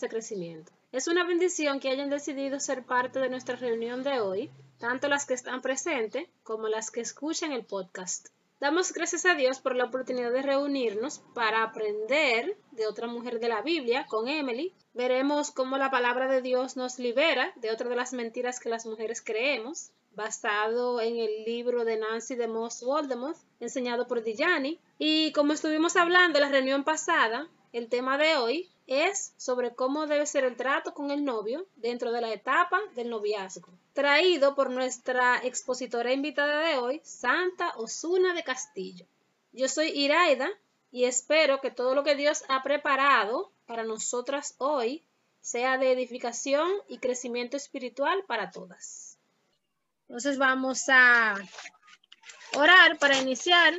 de crecimiento. Es una bendición que hayan decidido ser parte de nuestra reunión de hoy, tanto las que están presentes como las que escuchan el podcast. Damos gracias a Dios por la oportunidad de reunirnos para aprender de otra mujer de la Biblia con Emily. Veremos cómo la palabra de Dios nos libera de otra de las mentiras que las mujeres creemos, basado en el libro de Nancy de Moss Voldemort, enseñado por Dijani. Y como estuvimos hablando en la reunión pasada, el tema de hoy es sobre cómo debe ser el trato con el novio dentro de la etapa del noviazgo. Traído por nuestra expositora invitada de hoy, Santa Osuna de Castillo. Yo soy Iraida y espero que todo lo que Dios ha preparado para nosotras hoy sea de edificación y crecimiento espiritual para todas. Entonces vamos a orar para iniciar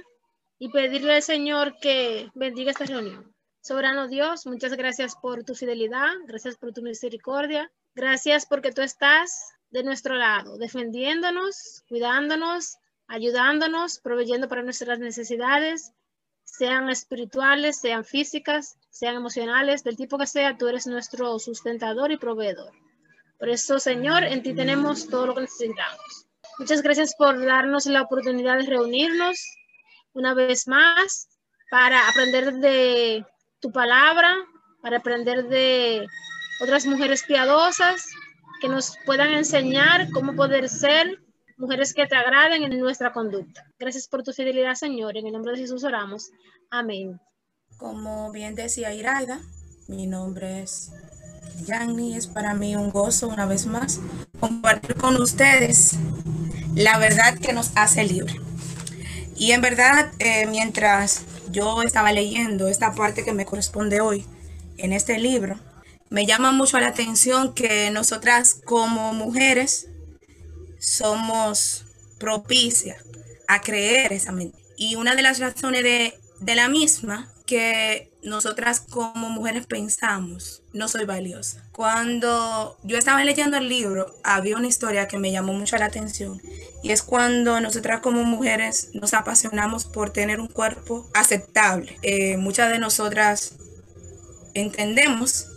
y pedirle al Señor que bendiga esta reunión. Soberano Dios, muchas gracias por tu fidelidad, gracias por tu misericordia, gracias porque tú estás de nuestro lado, defendiéndonos, cuidándonos, ayudándonos, proveyendo para nuestras necesidades, sean espirituales, sean físicas, sean emocionales, del tipo que sea, tú eres nuestro sustentador y proveedor. Por eso, Señor, en ti tenemos todo lo que necesitamos. Muchas gracias por darnos la oportunidad de reunirnos una vez más para aprender de tu palabra, para aprender de otras mujeres piadosas que nos puedan enseñar cómo poder ser mujeres que te agraden en nuestra conducta. Gracias por tu fidelidad, Señor. En el nombre de Jesús oramos. Amén. Como bien decía Iraida, mi nombre es Yanni. Es para mí un gozo una vez más compartir con ustedes la verdad que nos hace libre. Y en verdad, eh, mientras yo estaba leyendo esta parte que me corresponde hoy en este libro, me llama mucho la atención que nosotras como mujeres somos propicias a creer esa mentira. Y una de las razones de, de la misma que nosotras como mujeres pensamos, no soy valiosa. Cuando yo estaba leyendo el libro, había una historia que me llamó mucho la atención y es cuando nosotras como mujeres nos apasionamos por tener un cuerpo aceptable. Eh, muchas de nosotras entendemos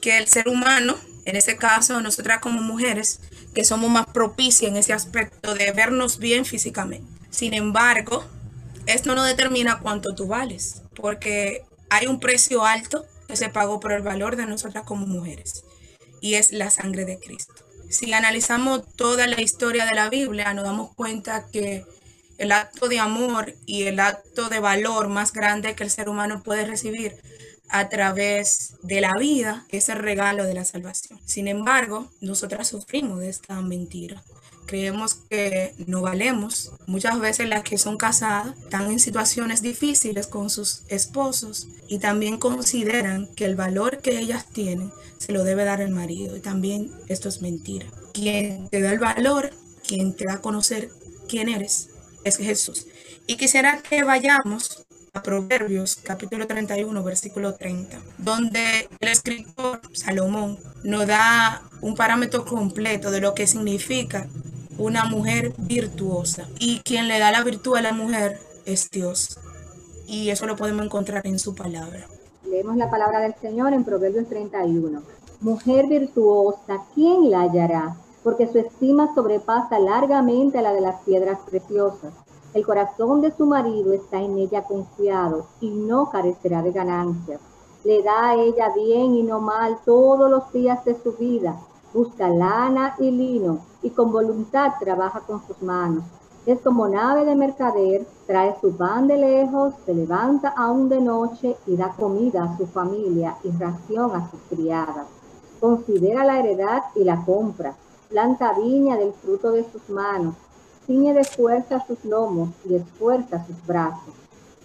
que el ser humano, en este caso nosotras como mujeres, que somos más propicias en ese aspecto de vernos bien físicamente. Sin embargo, esto no determina cuánto tú vales, porque hay un precio alto que se pagó por el valor de nosotras como mujeres, y es la sangre de Cristo. Si analizamos toda la historia de la Biblia, nos damos cuenta que el acto de amor y el acto de valor más grande que el ser humano puede recibir a través de la vida es el regalo de la salvación. Sin embargo, nosotras sufrimos de esta mentira creemos que no valemos. Muchas veces las que son casadas están en situaciones difíciles con sus esposos y también consideran que el valor que ellas tienen se lo debe dar el marido. Y también esto es mentira. Quien te da el valor, quien te da a conocer quién eres, es Jesús. Y quisiera que vayamos a Proverbios capítulo 31, versículo 30, donde el escritor Salomón nos da un parámetro completo de lo que significa una mujer virtuosa. Y quien le da la virtud a la mujer es Dios. Y eso lo podemos encontrar en su palabra. Leemos la palabra del Señor en Proverbios 31. Mujer virtuosa, ¿quién la hallará? Porque su estima sobrepasa largamente a la de las piedras preciosas. El corazón de su marido está en ella confiado y no carecerá de ganancias. Le da a ella bien y no mal todos los días de su vida busca lana y lino y con voluntad trabaja con sus manos. Es como nave de mercader, trae su pan de lejos, se levanta aún de noche y da comida a su familia y ración a sus criadas. Considera la heredad y la compra, planta viña del fruto de sus manos, ciñe de fuerza sus lomos y esfuerza sus brazos.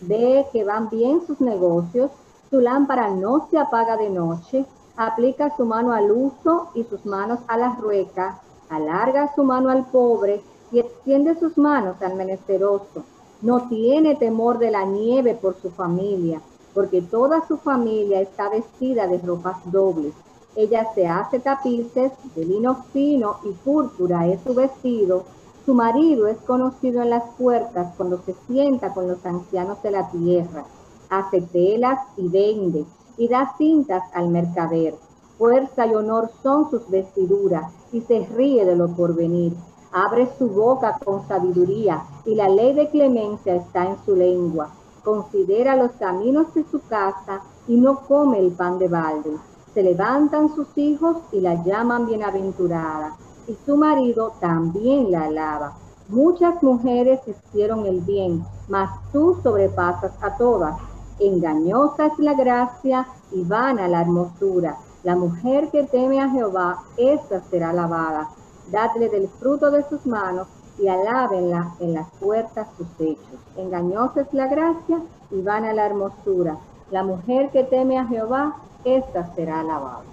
Ve que van bien sus negocios, su lámpara no se apaga de noche, aplica su mano al uso y sus manos a la rueca, alarga su mano al pobre y extiende sus manos al menesteroso. No tiene temor de la nieve por su familia, porque toda su familia está vestida de ropas dobles. Ella se hace tapices de lino fino y púrpura es su vestido. Su marido es conocido en las puertas cuando se sienta con los ancianos de la tierra. Hace telas y vende y da cintas al mercader. Fuerza y honor son sus vestiduras y se ríe de lo porvenir. Abre su boca con sabiduría y la ley de clemencia está en su lengua. Considera los caminos de su casa y no come el pan de balde. Se levantan sus hijos y la llaman bienaventurada y su marido también la alaba. Muchas mujeres hicieron el bien, mas tú sobrepasas a todas. Engañosa es la gracia y vana la hermosura. La mujer que teme a Jehová, esa será alabada. Dadle del fruto de sus manos y alábenla en las puertas sus hechos. Engañosa es la gracia y vana la hermosura. La mujer que teme a Jehová, esa será alabada.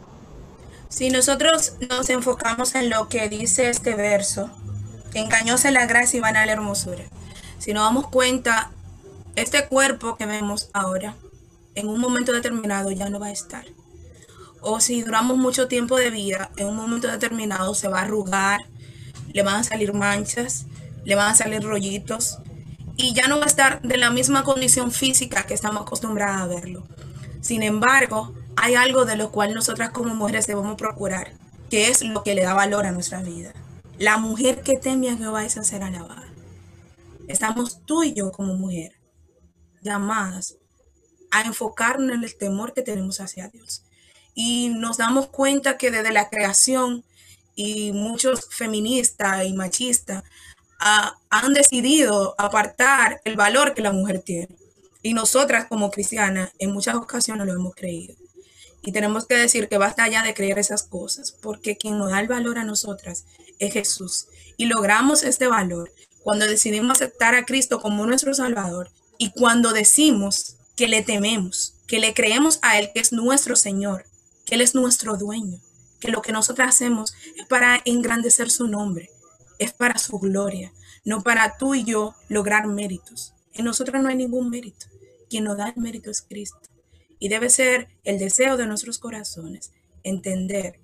Si nosotros nos enfocamos en lo que dice este verso, engañosa es la gracia y vana la hermosura. Si nos damos cuenta, este cuerpo que vemos ahora, en un momento determinado ya no va a estar o si duramos mucho tiempo de vida, en un momento determinado se va a arrugar, le van a salir manchas, le van a salir rollitos y ya no va a estar de la misma condición física que estamos acostumbrados a verlo. Sin embargo, hay algo de lo cual nosotras como mujeres debemos procurar, que es lo que le da valor a nuestra vida. La mujer que teme a Jehová es a ser alabada. Estamos tú y yo como mujer llamadas a enfocarnos en el temor que tenemos hacia Dios y nos damos cuenta que desde la creación y muchos feministas y machistas ah, han decidido apartar el valor que la mujer tiene. Y nosotras como cristianas en muchas ocasiones lo hemos creído. Y tenemos que decir que basta ya de creer esas cosas, porque quien nos da el valor a nosotras es Jesús. Y logramos este valor cuando decidimos aceptar a Cristo como nuestro Salvador y cuando decimos que le tememos, que le creemos a Él que es nuestro Señor Él es nuestro dueño, que lo que nosotros hacemos es para engrandecer su nombre, es para su gloria, no para tú y yo lograr méritos. En nosotros no hay ningún mérito. Quien nos da el mérito es Cristo. Y debe ser el deseo de nuestros corazones entender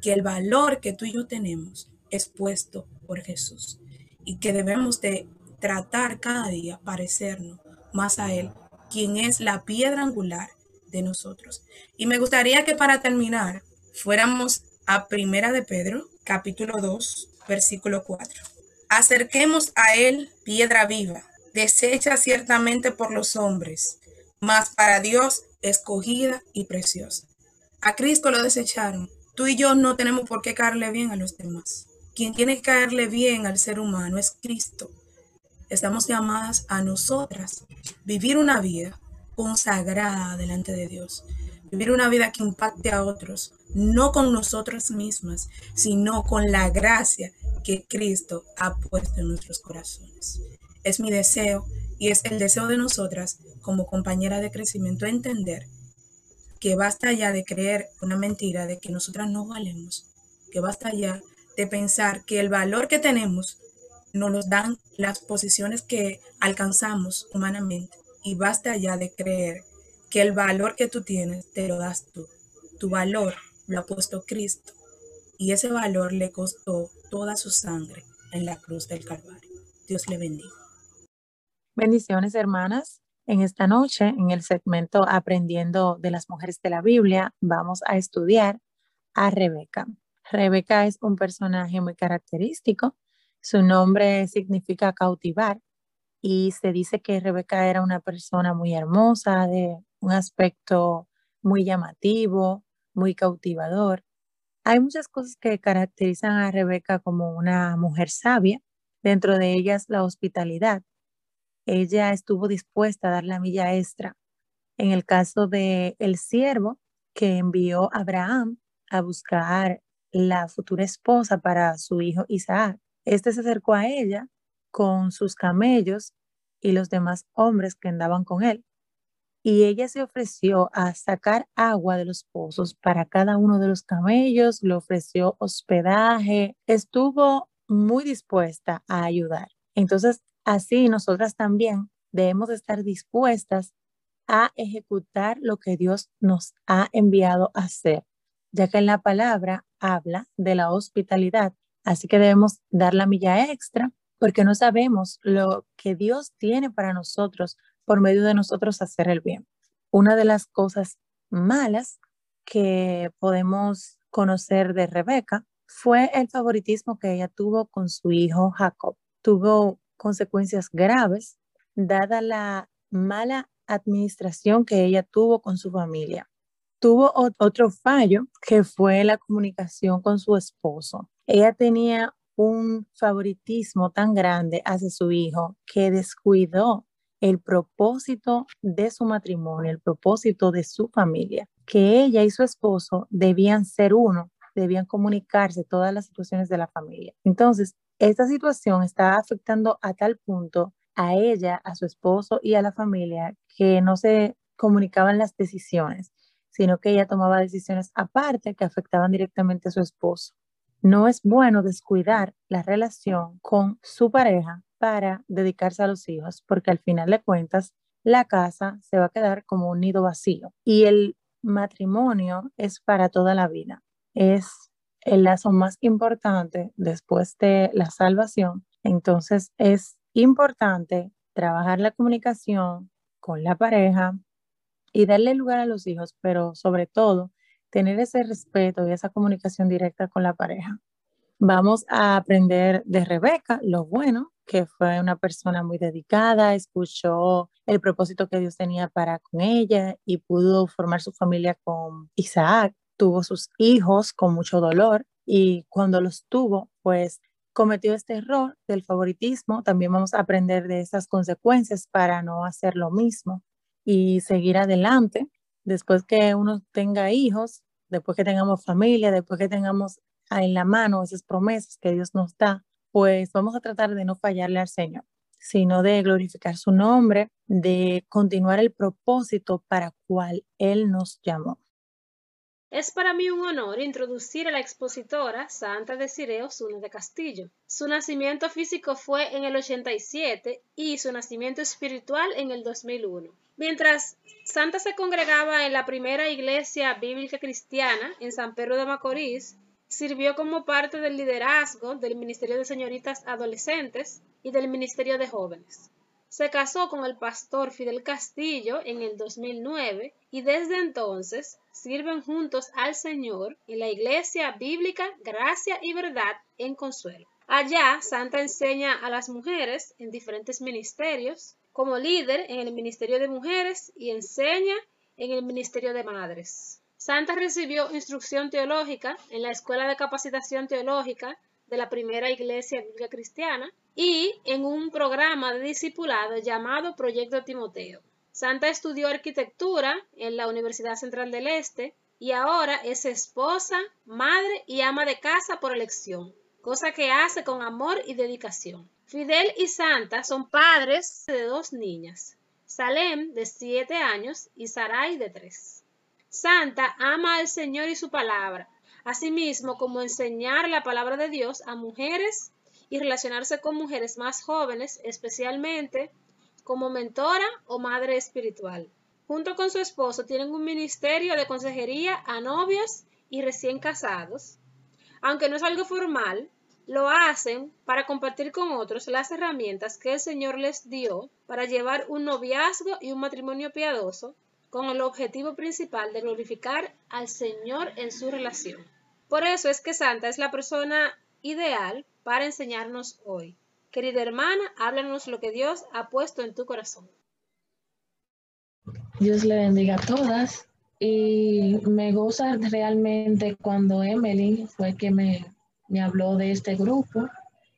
que el valor que tú y yo tenemos es puesto por Jesús y que debemos de tratar cada día parecernos más a Él, quien es la piedra angular de nosotros. Y me gustaría que para terminar fuéramos a Primera de Pedro, capítulo 2, versículo 4. Acerquemos a él piedra viva, deshecha ciertamente por los hombres, mas para Dios escogida y preciosa. A Cristo lo desecharon. Tú y yo no tenemos por qué caerle bien a los demás. Quien tiene que caerle bien al ser humano es Cristo. Estamos llamadas a nosotras vivir una vida consagrada delante de Dios. Vivir una vida que impacte a otros, no con nosotras mismas, sino con la gracia que Cristo ha puesto en nuestros corazones. Es mi deseo y es el deseo de nosotras como compañera de crecimiento entender que basta ya de creer una mentira de que nosotras no valemos, que basta ya de pensar que el valor que tenemos nos lo dan las posiciones que alcanzamos humanamente y basta ya de creer que el valor que tú tienes te lo das tú. Tu valor lo ha puesto Cristo y ese valor le costó toda su sangre en la cruz del Calvario. Dios le bendiga. Bendiciones, hermanas. En esta noche, en el segmento Aprendiendo de las Mujeres de la Biblia, vamos a estudiar a Rebeca. Rebeca es un personaje muy característico. Su nombre significa cautivar y se dice que Rebeca era una persona muy hermosa, de un aspecto muy llamativo, muy cautivador. Hay muchas cosas que caracterizan a Rebeca como una mujer sabia, dentro de ellas la hospitalidad. Ella estuvo dispuesta a dar la milla extra. En el caso de el siervo que envió a Abraham a buscar la futura esposa para su hijo Isaac, este se acercó a ella con sus camellos y los demás hombres que andaban con él. Y ella se ofreció a sacar agua de los pozos para cada uno de los camellos, le ofreció hospedaje, estuvo muy dispuesta a ayudar. Entonces, así nosotras también debemos estar dispuestas a ejecutar lo que Dios nos ha enviado a hacer, ya que en la palabra habla de la hospitalidad. Así que debemos dar la milla extra porque no sabemos lo que Dios tiene para nosotros por medio de nosotros hacer el bien. Una de las cosas malas que podemos conocer de Rebeca fue el favoritismo que ella tuvo con su hijo Jacob. Tuvo consecuencias graves dada la mala administración que ella tuvo con su familia. Tuvo otro fallo que fue la comunicación con su esposo. Ella tenía un favoritismo tan grande hacia su hijo que descuidó el propósito de su matrimonio, el propósito de su familia, que ella y su esposo debían ser uno, debían comunicarse todas las situaciones de la familia. Entonces, esta situación está afectando a tal punto a ella, a su esposo y a la familia que no se comunicaban las decisiones, sino que ella tomaba decisiones aparte que afectaban directamente a su esposo. No es bueno descuidar la relación con su pareja para dedicarse a los hijos, porque al final de cuentas la casa se va a quedar como un nido vacío y el matrimonio es para toda la vida. Es el lazo más importante después de la salvación. Entonces es importante trabajar la comunicación con la pareja y darle lugar a los hijos, pero sobre todo tener ese respeto y esa comunicación directa con la pareja. Vamos a aprender de Rebeca lo bueno, que fue una persona muy dedicada, escuchó el propósito que Dios tenía para con ella y pudo formar su familia con Isaac. Tuvo sus hijos con mucho dolor y cuando los tuvo, pues cometió este error del favoritismo. También vamos a aprender de esas consecuencias para no hacer lo mismo y seguir adelante. Después que uno tenga hijos, después que tengamos familia, después que tengamos en la mano esas promesas que Dios nos da, pues vamos a tratar de no fallarle al Señor, sino de glorificar su nombre, de continuar el propósito para cual Él nos llamó. Es para mí un honor introducir a la expositora Santa Desiree Osuna de Castillo. Su nacimiento físico fue en el 87 y su nacimiento espiritual en el 2001. Mientras Santa se congregaba en la primera iglesia bíblica cristiana en San Pedro de Macorís, Sirvió como parte del liderazgo del Ministerio de Señoritas Adolescentes y del Ministerio de Jóvenes. Se casó con el pastor Fidel Castillo en el 2009 y desde entonces sirven juntos al Señor en la Iglesia Bíblica Gracia y Verdad en Consuelo. Allá, Santa enseña a las mujeres en diferentes ministerios, como líder en el Ministerio de Mujeres y enseña en el Ministerio de Madres. Santa recibió instrucción teológica en la Escuela de Capacitación Teológica de la Primera Iglesia Bíblica Cristiana y en un programa de discipulado llamado Proyecto Timoteo. Santa estudió arquitectura en la Universidad Central del Este y ahora es esposa, madre y ama de casa por elección, cosa que hace con amor y dedicación. Fidel y Santa son padres de dos niñas, Salem de 7 años y Sarai de 3. Santa ama al Señor y su palabra, asimismo como enseñar la palabra de Dios a mujeres y relacionarse con mujeres más jóvenes, especialmente como mentora o madre espiritual. Junto con su esposo tienen un ministerio de consejería a novios y recién casados. Aunque no es algo formal, lo hacen para compartir con otros las herramientas que el Señor les dio para llevar un noviazgo y un matrimonio piadoso con el objetivo principal de glorificar al Señor en su relación. Por eso es que Santa es la persona ideal para enseñarnos hoy. Querida hermana, háblanos lo que Dios ha puesto en tu corazón. Dios le bendiga a todas y me goza realmente cuando Emily fue que me, me habló de este grupo.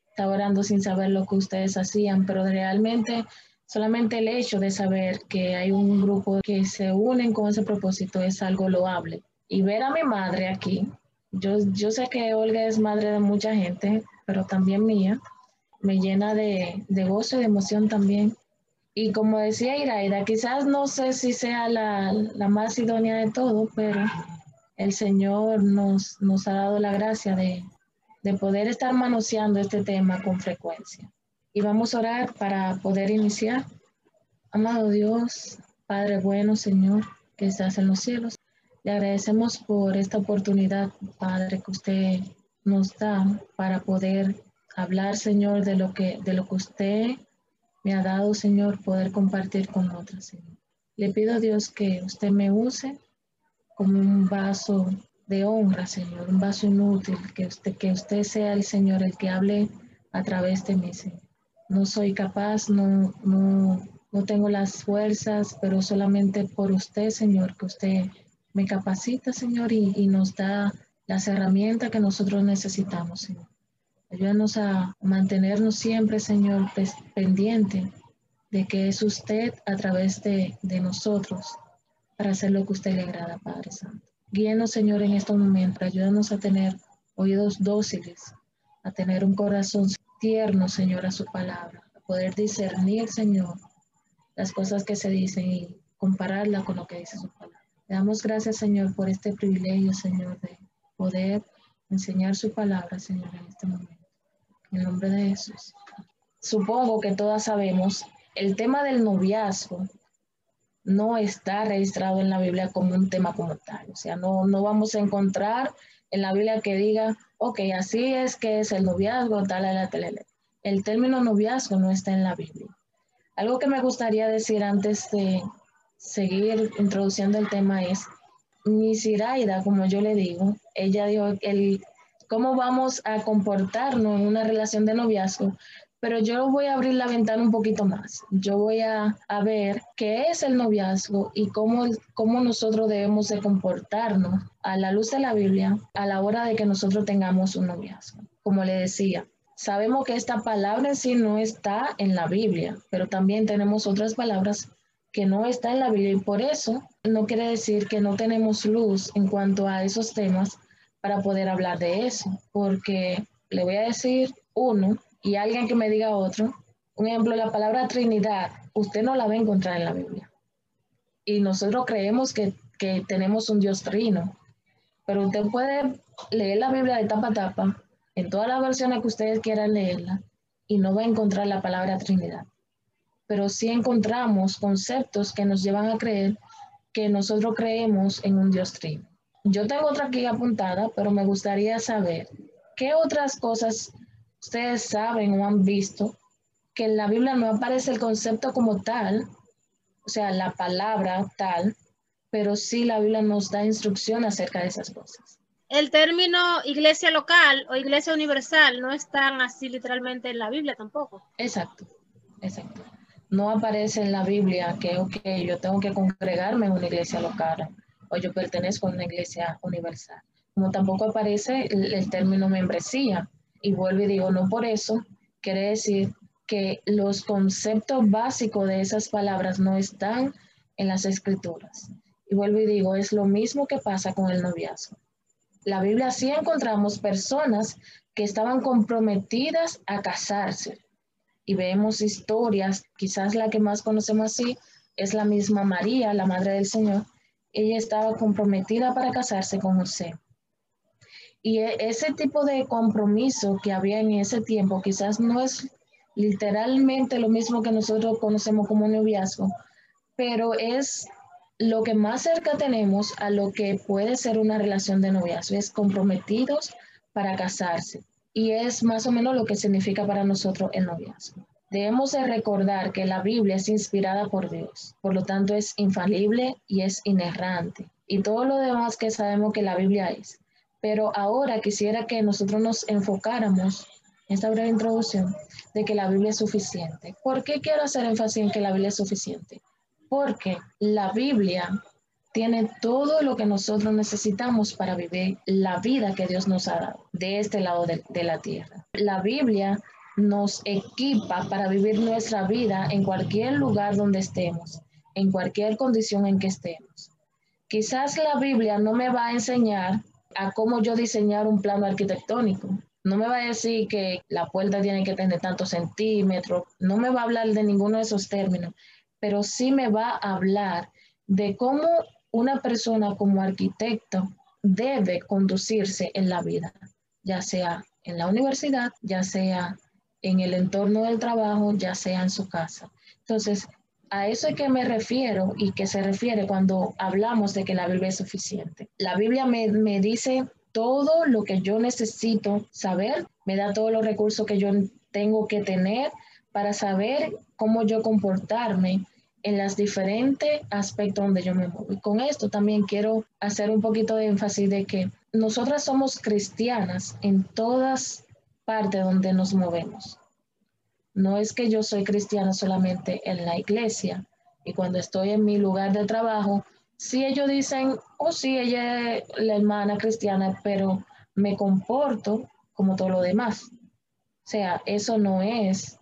Estaba orando sin saber lo que ustedes hacían, pero realmente Solamente el hecho de saber que hay un grupo que se unen con ese propósito es algo loable. Y ver a mi madre aquí, yo, yo sé que Olga es madre de mucha gente, pero también mía, me llena de, de gozo y de emoción también. Y como decía Iraida, quizás no sé si sea la, la, más idónea de todo, pero el Señor nos, nos ha dado la gracia de, de poder estar manoseando este tema con frecuencia y vamos a orar para poder iniciar. Amado Dios, Padre bueno, Señor, que estás en los cielos, le agradecemos por esta oportunidad, Padre, que usted nos da para poder hablar, Señor, de lo que, de lo que usted me ha dado, Señor, poder compartir con otros, Señor. Le pido a Dios que usted me use como un vaso de honra, Señor, un vaso inútil, que usted, que usted sea el Señor el que hable a través de mí, Señor. No soy capaz, no, no, no tengo las fuerzas, pero solamente por usted, Señor, que usted me capacita, Señor, y, nos da las herramientas que nosotros necesitamos, Señor. Ayúdanos a mantenernos siempre, Señor, pendiente de que es usted a través de, de nosotros para hacer lo que usted le agrada, Padre Santo. Guíenos, Señor, en estos momentos. Ayúdanos a tener oídos dóciles, a tener un corazón tierno, Señor, a su palabra, a poder discernir, Señor, las cosas que se dicen y compararla con lo que dice su palabra. Damos gracias, Señor, por este privilegio, Señor, de poder enseñar su palabra, Señor, en este momento. En nombre de Jesús. Supongo que todas sabemos, el tema del noviazgo no está registrado en la Biblia como un tema como tal. O sea, no, no vamos a encontrar en la Biblia que diga, ok, así es que es el noviazgo, tal, tal, tal. El término noviazgo no está en la Biblia. Algo que me gustaría decir antes de seguir introduciendo el tema es, mi Siraida, como yo le digo, ella dijo el cómo vamos a comportarnos en una relación de noviazgo, pero yo voy a abrir la ventana un poquito más. Yo voy a, ver qué es el noviazgo y cómo, cómo nosotros debemos de comportarnos a la luz de la Biblia a la hora de que nosotros tengamos un noviazgo. Como le decía, sabemos que esta palabra en sí no está en la Biblia, pero también tenemos otras palabras que no están en la Biblia y por eso no quiere decir que no tenemos luz en cuanto a esos temas para poder hablar de eso, porque le voy a decir uno y alguien que me diga otro. Un ejemplo, la palabra Trinidad, usted no la va a encontrar en la Biblia. Y nosotros creemos que, que tenemos un Dios trino, pero usted puede leer la Biblia de tapa a tapa, en todas las versiones que ustedes quieran leerla, y no va a encontrar la palabra Trinidad. Pero sí encontramos conceptos que nos llevan a creer que nosotros creemos en un Dios trino. Yo tengo otra aquí apuntada, pero me gustaría saber qué otras cosas ustedes saben o han visto que en la Biblia no aparece el concepto como tal, o sea, la palabra tal, pero sí la Biblia nos da instrucción acerca de esas cosas. El término iglesia local o iglesia universal no están así literalmente en la Biblia tampoco. Exacto, exacto. No aparece en la Biblia que, ok, yo tengo que congregarme en una iglesia local o yo pertenezco a una iglesia universal. Como tampoco aparece el, término membresía. Y vuelvo y digo, no por eso quiere decir que los conceptos básicos de esas palabras no están en las escrituras. Y vuelvo y digo, es lo mismo que pasa con el noviazgo. La Biblia sí encontramos personas que estaban comprometidas a casarse. Y vemos historias, quizás la que más conocemos así es la misma María, la Madre del Señor, ella estaba comprometida para casarse con José. Y e, ese tipo de compromiso que había en ese tiempo quizás no es literalmente lo mismo que nosotros conocemos como noviazgo, pero es lo que más cerca tenemos a lo que puede ser una relación de noviazgo, es comprometidos para casarse. Y es más o menos lo que significa para nosotros el noviazgo. Debemos de recordar que la Biblia es inspirada por Dios, por lo tanto es infalible y es inerrante. Y todo lo demás que sabemos que la Biblia es. Pero ahora quisiera que nosotros nos enfocáramos en esta breve introducción de que la Biblia es suficiente. ¿Por qué quiero hacer énfasis en que la Biblia es suficiente? Porque la Biblia tiene todo lo que nosotros necesitamos para vivir la vida que Dios nos ha dado de este lado de, la tierra. La Biblia nos equipa para vivir nuestra vida en cualquier lugar donde estemos, en cualquier condición en que estemos. Quizás la Biblia no me va a enseñar a cómo yo diseñar un plano arquitectónico. No me va a decir que la puerta tiene que tener tantos centímetros, no me va a hablar de ninguno de esos términos, pero sí me va a hablar de cómo una persona como arquitecto debe conducirse en la vida, ya sea en la universidad, ya sea en el entorno del trabajo, ya sea en su casa. Entonces, a eso es que me refiero y que se refiere cuando hablamos de que la Biblia es suficiente. La Biblia me, me dice todo lo que yo necesito saber, me da todos los recursos que yo tengo que tener para saber cómo yo comportarme en los diferentes aspectos donde yo me muevo. Y con esto también quiero hacer un poquito de énfasis de que nosotras somos cristianas en todas partes donde nos movemos. No es que yo soy cristiana solamente en la iglesia y cuando estoy en mi lugar de trabajo, si ellos dicen, oh sí, ella es la hermana cristiana, pero me comporto como todo lo demás. O sea, eso no es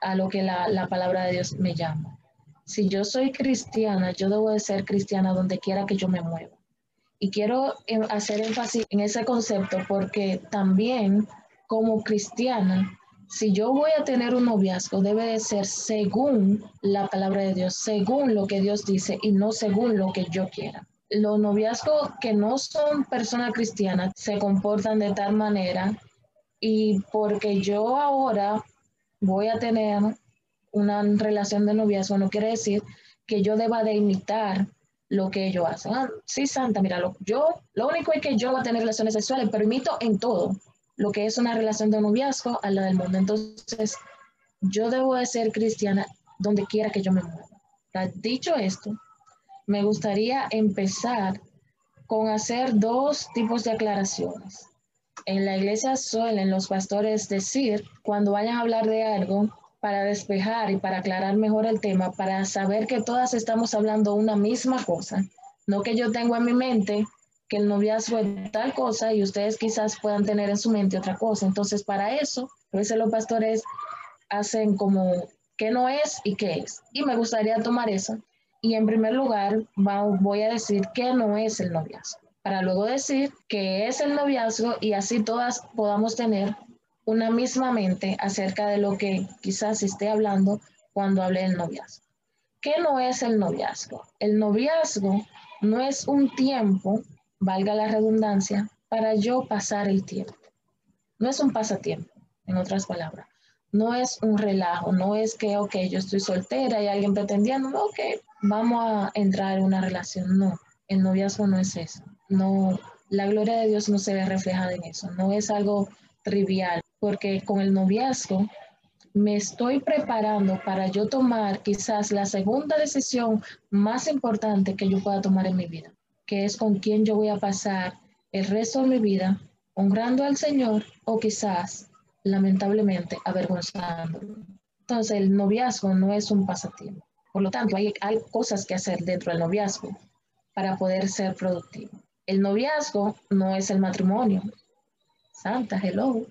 a lo que la, la palabra de Dios me llama. Si yo soy cristiana, yo debo de ser cristiana donde quiera que yo me mueva. Y quiero em, hacer énfasis en ese concepto porque también como cristiana, si yo voy a tener un noviazgo, debe de ser según la palabra de Dios, según lo que Dios dice y no según lo que yo quiera. Los noviazgos que no son personas cristianas se comportan de tal manera y porque yo ahora voy a tener una relación de noviazgo, no quiere decir que yo deba de imitar lo que ellos hacen. Ah, sí, Santa, mira, yo, lo único es que yo voy a tener relaciones sexuales, pero imito en todo lo que es una relación de noviazgo a la del mundo. Entonces, yo debo de ser cristiana donde quiera que yo me mueva. Dicho esto, me gustaría empezar con hacer dos tipos de aclaraciones. En la iglesia suelen los pastores decir, cuando vayan a hablar de algo, para despejar y para aclarar mejor el tema, para saber que todas estamos hablando una misma cosa, no que yo tengo en mi mente que el noviazgo es tal cosa y ustedes quizás puedan tener en su mente otra cosa. Entonces, para eso, a veces los pastores hacen como qué no es y qué es. Y me gustaría tomar eso. Y en primer lugar, voy a decir qué no es el noviazgo, para luego decir qué es el noviazgo y así todas podamos tener una misma mente acerca de lo que quizás esté hablando cuando hable del noviazgo. ¿Qué no es el noviazgo? El noviazgo no es un tiempo, valga la redundancia, para yo pasar el tiempo. No es un pasatiempo, en otras palabras. No es un relajo, no es que, ok, yo estoy soltera y alguien pretendiendo, ok, vamos a entrar en una relación. No, el noviazgo no es eso. No, la gloria de Dios no se ve reflejada en eso. No es algo trivial porque con el noviazgo me estoy preparando para yo tomar quizás la segunda decisión más importante que yo pueda tomar en mi vida, que es con quién yo voy a pasar el resto de mi vida honrando al Señor o quizás, lamentablemente, avergonzándolo. Entonces, el noviazgo no es un pasatiempo. Por lo tanto, hay, cosas que hacer dentro del noviazgo para poder ser productivo. El noviazgo no es el matrimonio. Santa, hello.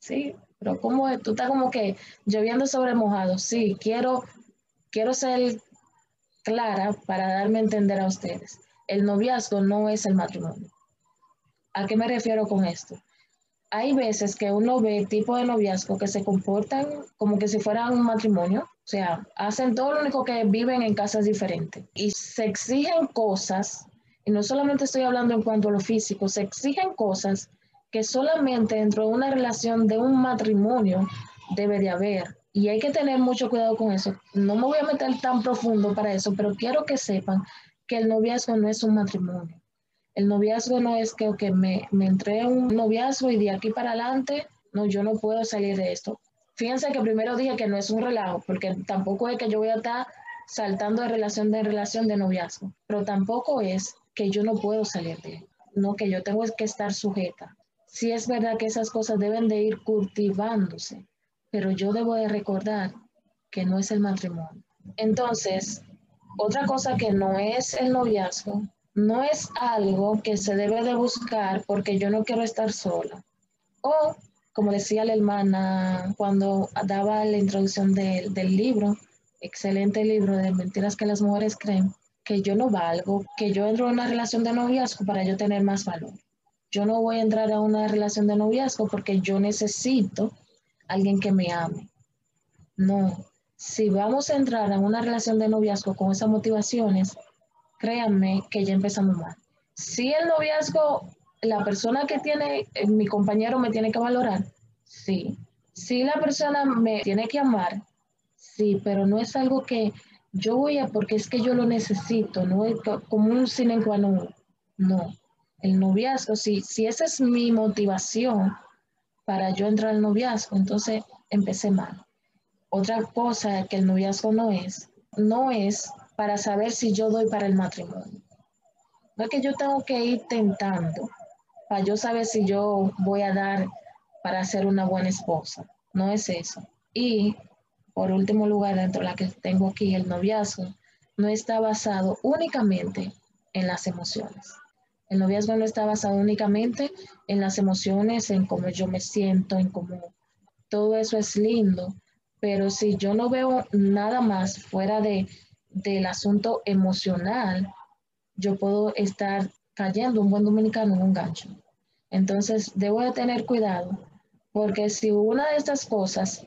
Sí, pero como tú estás como que lloviendo sobre mojado. Sí, quiero, quiero ser clara para darme a entender a ustedes. El noviazgo no es el matrimonio. ¿A qué me refiero con esto? Hay veces que uno ve tipo de noviazgo que se comportan como que si fueran un matrimonio, o sea, hacen todo lo único que viven en casas diferentes y se exigen cosas, y no solamente estoy hablando en cuanto a lo físico, se exigen cosas que solamente dentro de una relación de un matrimonio debe de haber. Y hay que tener mucho cuidado con eso. No me voy a meter tan profundo para eso, pero quiero que sepan que el noviazgo no es un matrimonio. El noviazgo no es que me, me entré un noviazgo y de aquí para adelante, no, yo no puedo salir de esto. Fíjense que primero dije que no es un relajo, porque tampoco es que yo voy a estar saltando de relación de relación de noviazgo, pero tampoco es que yo no puedo salir de él, no que yo tengo que estar sujeta sí es verdad que esas cosas deben de ir cultivándose, pero yo debo de recordar que no es el matrimonio. Entonces, otra cosa que no es el noviazgo, no es algo que se debe de buscar porque yo no quiero estar sola. O, como decía la hermana cuando daba la introducción del libro, excelente libro de Mentiras que las mujeres creen, que yo no valgo, que yo entro en una relación de noviazgo para yo tener más valor yo no voy a entrar a una relación de noviazgo porque yo necesito alguien que me ame. No, si vamos a entrar a una relación de noviazgo con esas motivaciones, créanme que ya empezamos mal. Si el noviazgo, la persona que tiene, eh, mi compañero me tiene que valorar, sí. Si la persona me tiene que amar, sí, pero no es algo que yo voy a, porque es que yo lo necesito, no es como un sine qua non. No, el noviazgo, si, si esa es mi motivación para yo entrar al noviazgo, entonces empecé mal. Otra cosa que el noviazgo no es, no es para saber si yo doy para el matrimonio. No es que yo tengo que ir tentando para yo saber si yo voy a dar para ser una buena esposa. No es eso. Y por último lugar, dentro de la que tengo aquí, el noviazgo, no está basado únicamente en las emociones. El noviazgo no está basado únicamente en las emociones, en cómo yo me siento, en cómo todo eso es lindo, pero si yo no veo nada más fuera de, del asunto emocional, yo puedo estar cayendo un buen dominicano en un gancho. Entonces, debo de tener cuidado, porque si una de estas cosas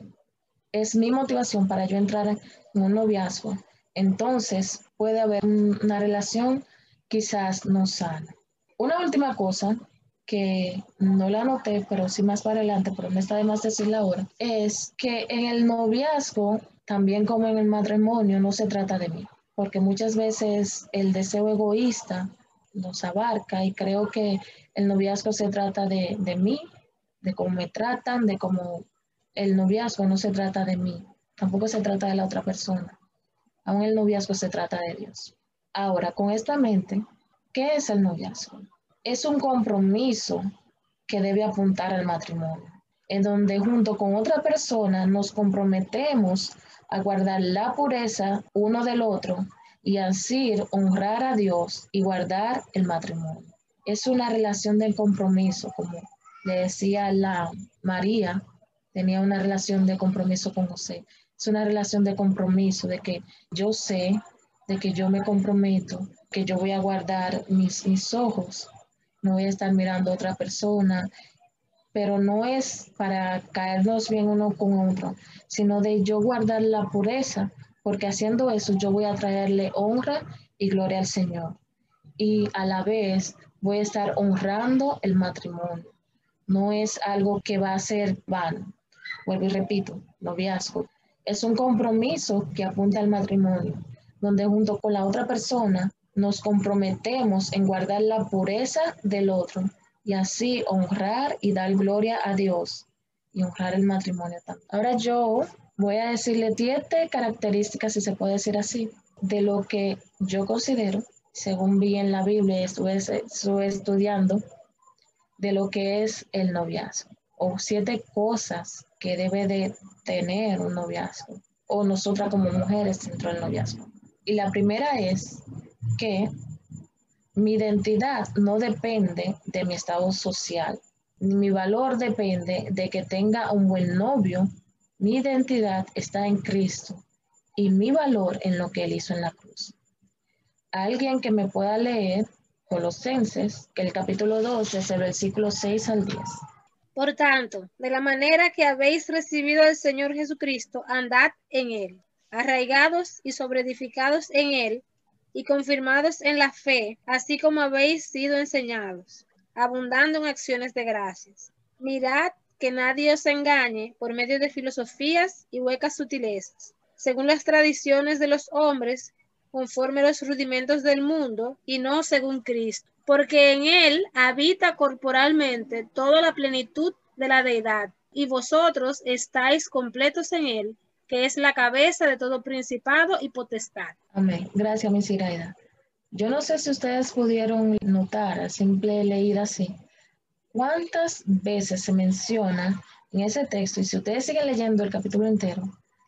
es mi motivación para yo entrar en un noviazgo, entonces puede haber una relación quizás no sana. Una última cosa que no la anoté, pero sí más para adelante, pero me está de más decirla ahora, es que en el noviazgo, también como en el matrimonio, no se trata de mí, porque muchas veces el deseo egoísta nos abarca y creo que el noviazgo se trata de, de mí, de cómo me tratan, de cómo el noviazgo no se trata de mí, tampoco se trata de la otra persona. Aún el noviazgo se trata de Dios. Ahora, con esta mente, ¿qué es el noviazgo? Es un compromiso que debe apuntar al matrimonio, en donde junto con otra persona nos comprometemos a guardar la pureza uno del otro y así honrar a Dios y guardar el matrimonio. Es una relación de compromiso, como le decía la María, tenía una relación de compromiso con José. Es una relación de compromiso, de que yo sé, de que yo me comprometo, que yo voy a guardar mis, mis ojos, no voy a estar mirando a otra persona, pero no es para caernos bien uno con otro, sino de yo guardar la pureza, porque haciendo eso yo voy a traerle honra y gloria al Señor. Y a la vez voy a estar honrando el matrimonio. No es algo que va a ser vano vuelvo y repito, noviazgo, es un compromiso que apunta al matrimonio, donde junto con la otra persona nos comprometemos en guardar la pureza del otro y así honrar y dar gloria a Dios y honrar el matrimonio también. Ahora yo voy a decirle siete características, si se puede decir así, de lo que yo considero, según vi en la Biblia y estuve, estuve estudiando, de lo que es el noviazgo o siete cosas que debe de tener un noviazgo o nosotras como mujeres dentro del noviazgo. Y la primera es que mi identidad no depende de mi estado social, ni mi valor depende de que tenga un buen novio. Mi identidad está en Cristo y mi valor en lo que Él hizo en la cruz. Alguien que me pueda leer Colosenses, el capítulo 12 es el versículo 6 al 10. Por tanto, de la manera que habéis recibido al Señor Jesucristo, andad en Él, arraigados y sobreedificados en Él, y confirmados en la fe, así como habéis sido enseñados, abundando en acciones de gracias. Mirad que nadie os engañe por medio de filosofías y huecas sutilezas, según las tradiciones de los hombres, conforme a los rudimentos del mundo, y no según Cristo porque en él habita corporalmente toda la plenitud de la deidad, y vosotros estáis completos en él, que es la cabeza de todo principado y potestad. Amén. Gracias, mi Siraida. Yo no sé si ustedes pudieron notar a simple leída así, cuántas veces se menciona en ese texto, y si ustedes siguen leyendo el capítulo entero,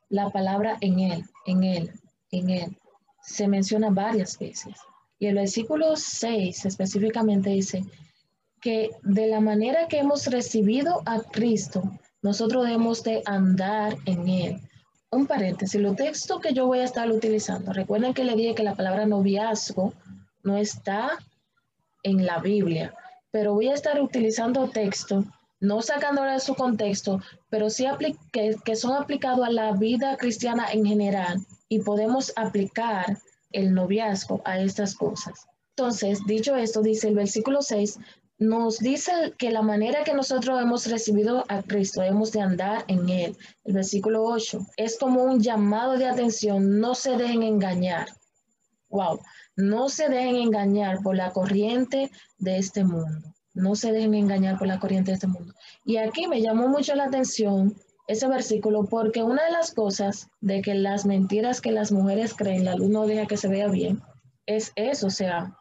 la palabra en él, en él, en él, se menciona varias veces. Y el versículo 6 específicamente dice que de la manera que hemos recibido a Cristo, nosotros debemos de andar en Él. Un paréntesis, lo texto que yo voy a estar utilizando, recuerden que le dije que la palabra noviazgo no está en la Biblia, pero voy a estar utilizando texto, no sacándole de su contexto, pero sí que, que son aplicados a la vida cristiana en general y podemos aplicar el noviazgo a estas cosas. Entonces, dicho esto, dice el versículo 6, nos dice que la manera que nosotros hemos recibido a Cristo, hemos de andar en Él. El versículo 8 es como un llamado de atención, no se dejen engañar. Wow, no se dejen engañar por la corriente de este mundo. No se dejen engañar por la corriente de este mundo. Y aquí me llamó mucho la atención ese versículo porque una de las cosas de que las mentiras que las mujeres creen, la luz no deja que se vea bien, es eso, o sea,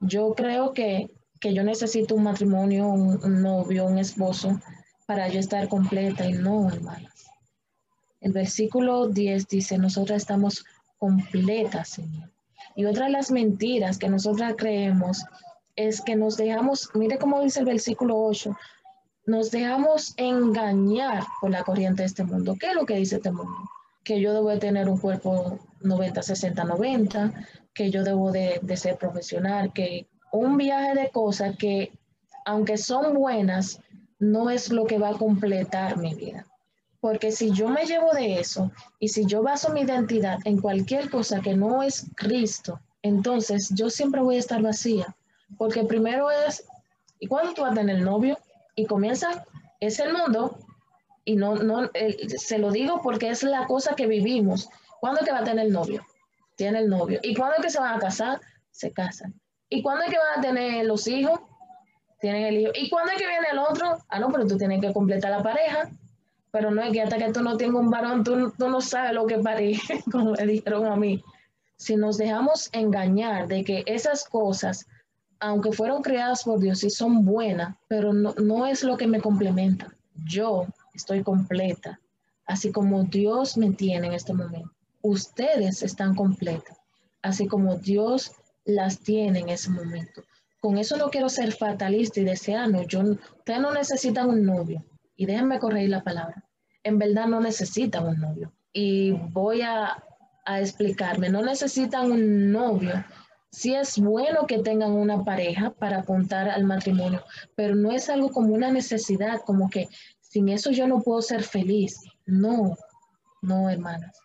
yo creo que, que yo necesito un matrimonio, un, novio, un esposo para yo estar completa y no, hermanas. El versículo 10 dice, nosotras estamos completas, Señor. Y otra de las mentiras que nosotras creemos es que nos dejamos, mire cómo dice el versículo 8, nos dejamos engañar por la corriente de este mundo. ¿Qué es lo que dice este mundo? Que yo debo de tener un cuerpo 90, 60, 90, que yo debo de, de ser profesional, que un viaje de cosas que, aunque son buenas, no es lo que va a completar mi vida. Porque si yo me llevo de eso y si yo baso mi identidad en cualquier cosa que no es Cristo, entonces yo siempre voy a estar vacía. Porque primero es, ¿y cuándo tú vas a tener novio? Y comienza, es el mundo, y no, no, se lo digo porque es la cosa que vivimos. ¿Cuándo que va a tener novio? Tiene el novio. ¿Y cuándo que se van a casar? Se casan. ¿Y cuándo es que van a tener los hijos? Tienen el hijo. ¿Y cuándo es que viene el otro? Ah, no, pero tú tienes que completar la pareja. Pero no es que hasta que tú no tengas un varón, tú, tú no sabes lo que parir, como me dijeron a mí. Si nos dejamos engañar de que esas cosas aunque fueron creadas por Dios y son buenas, pero no, es lo que me complementa. Yo estoy completa, así como Dios me tiene en este momento. Ustedes están completas, así como Dios las tiene en ese momento. Con eso no quiero ser fatalista y deseando. Yo, ustedes no necesitan un novio. Y déjenme corregir la palabra. En verdad no necesitan un novio. Y voy a, a explicarme. No necesitan un novio sí es bueno que tengan una pareja para apuntar al matrimonio, pero no es algo como una necesidad, como que sin eso yo no puedo ser feliz. No, no, hermanas.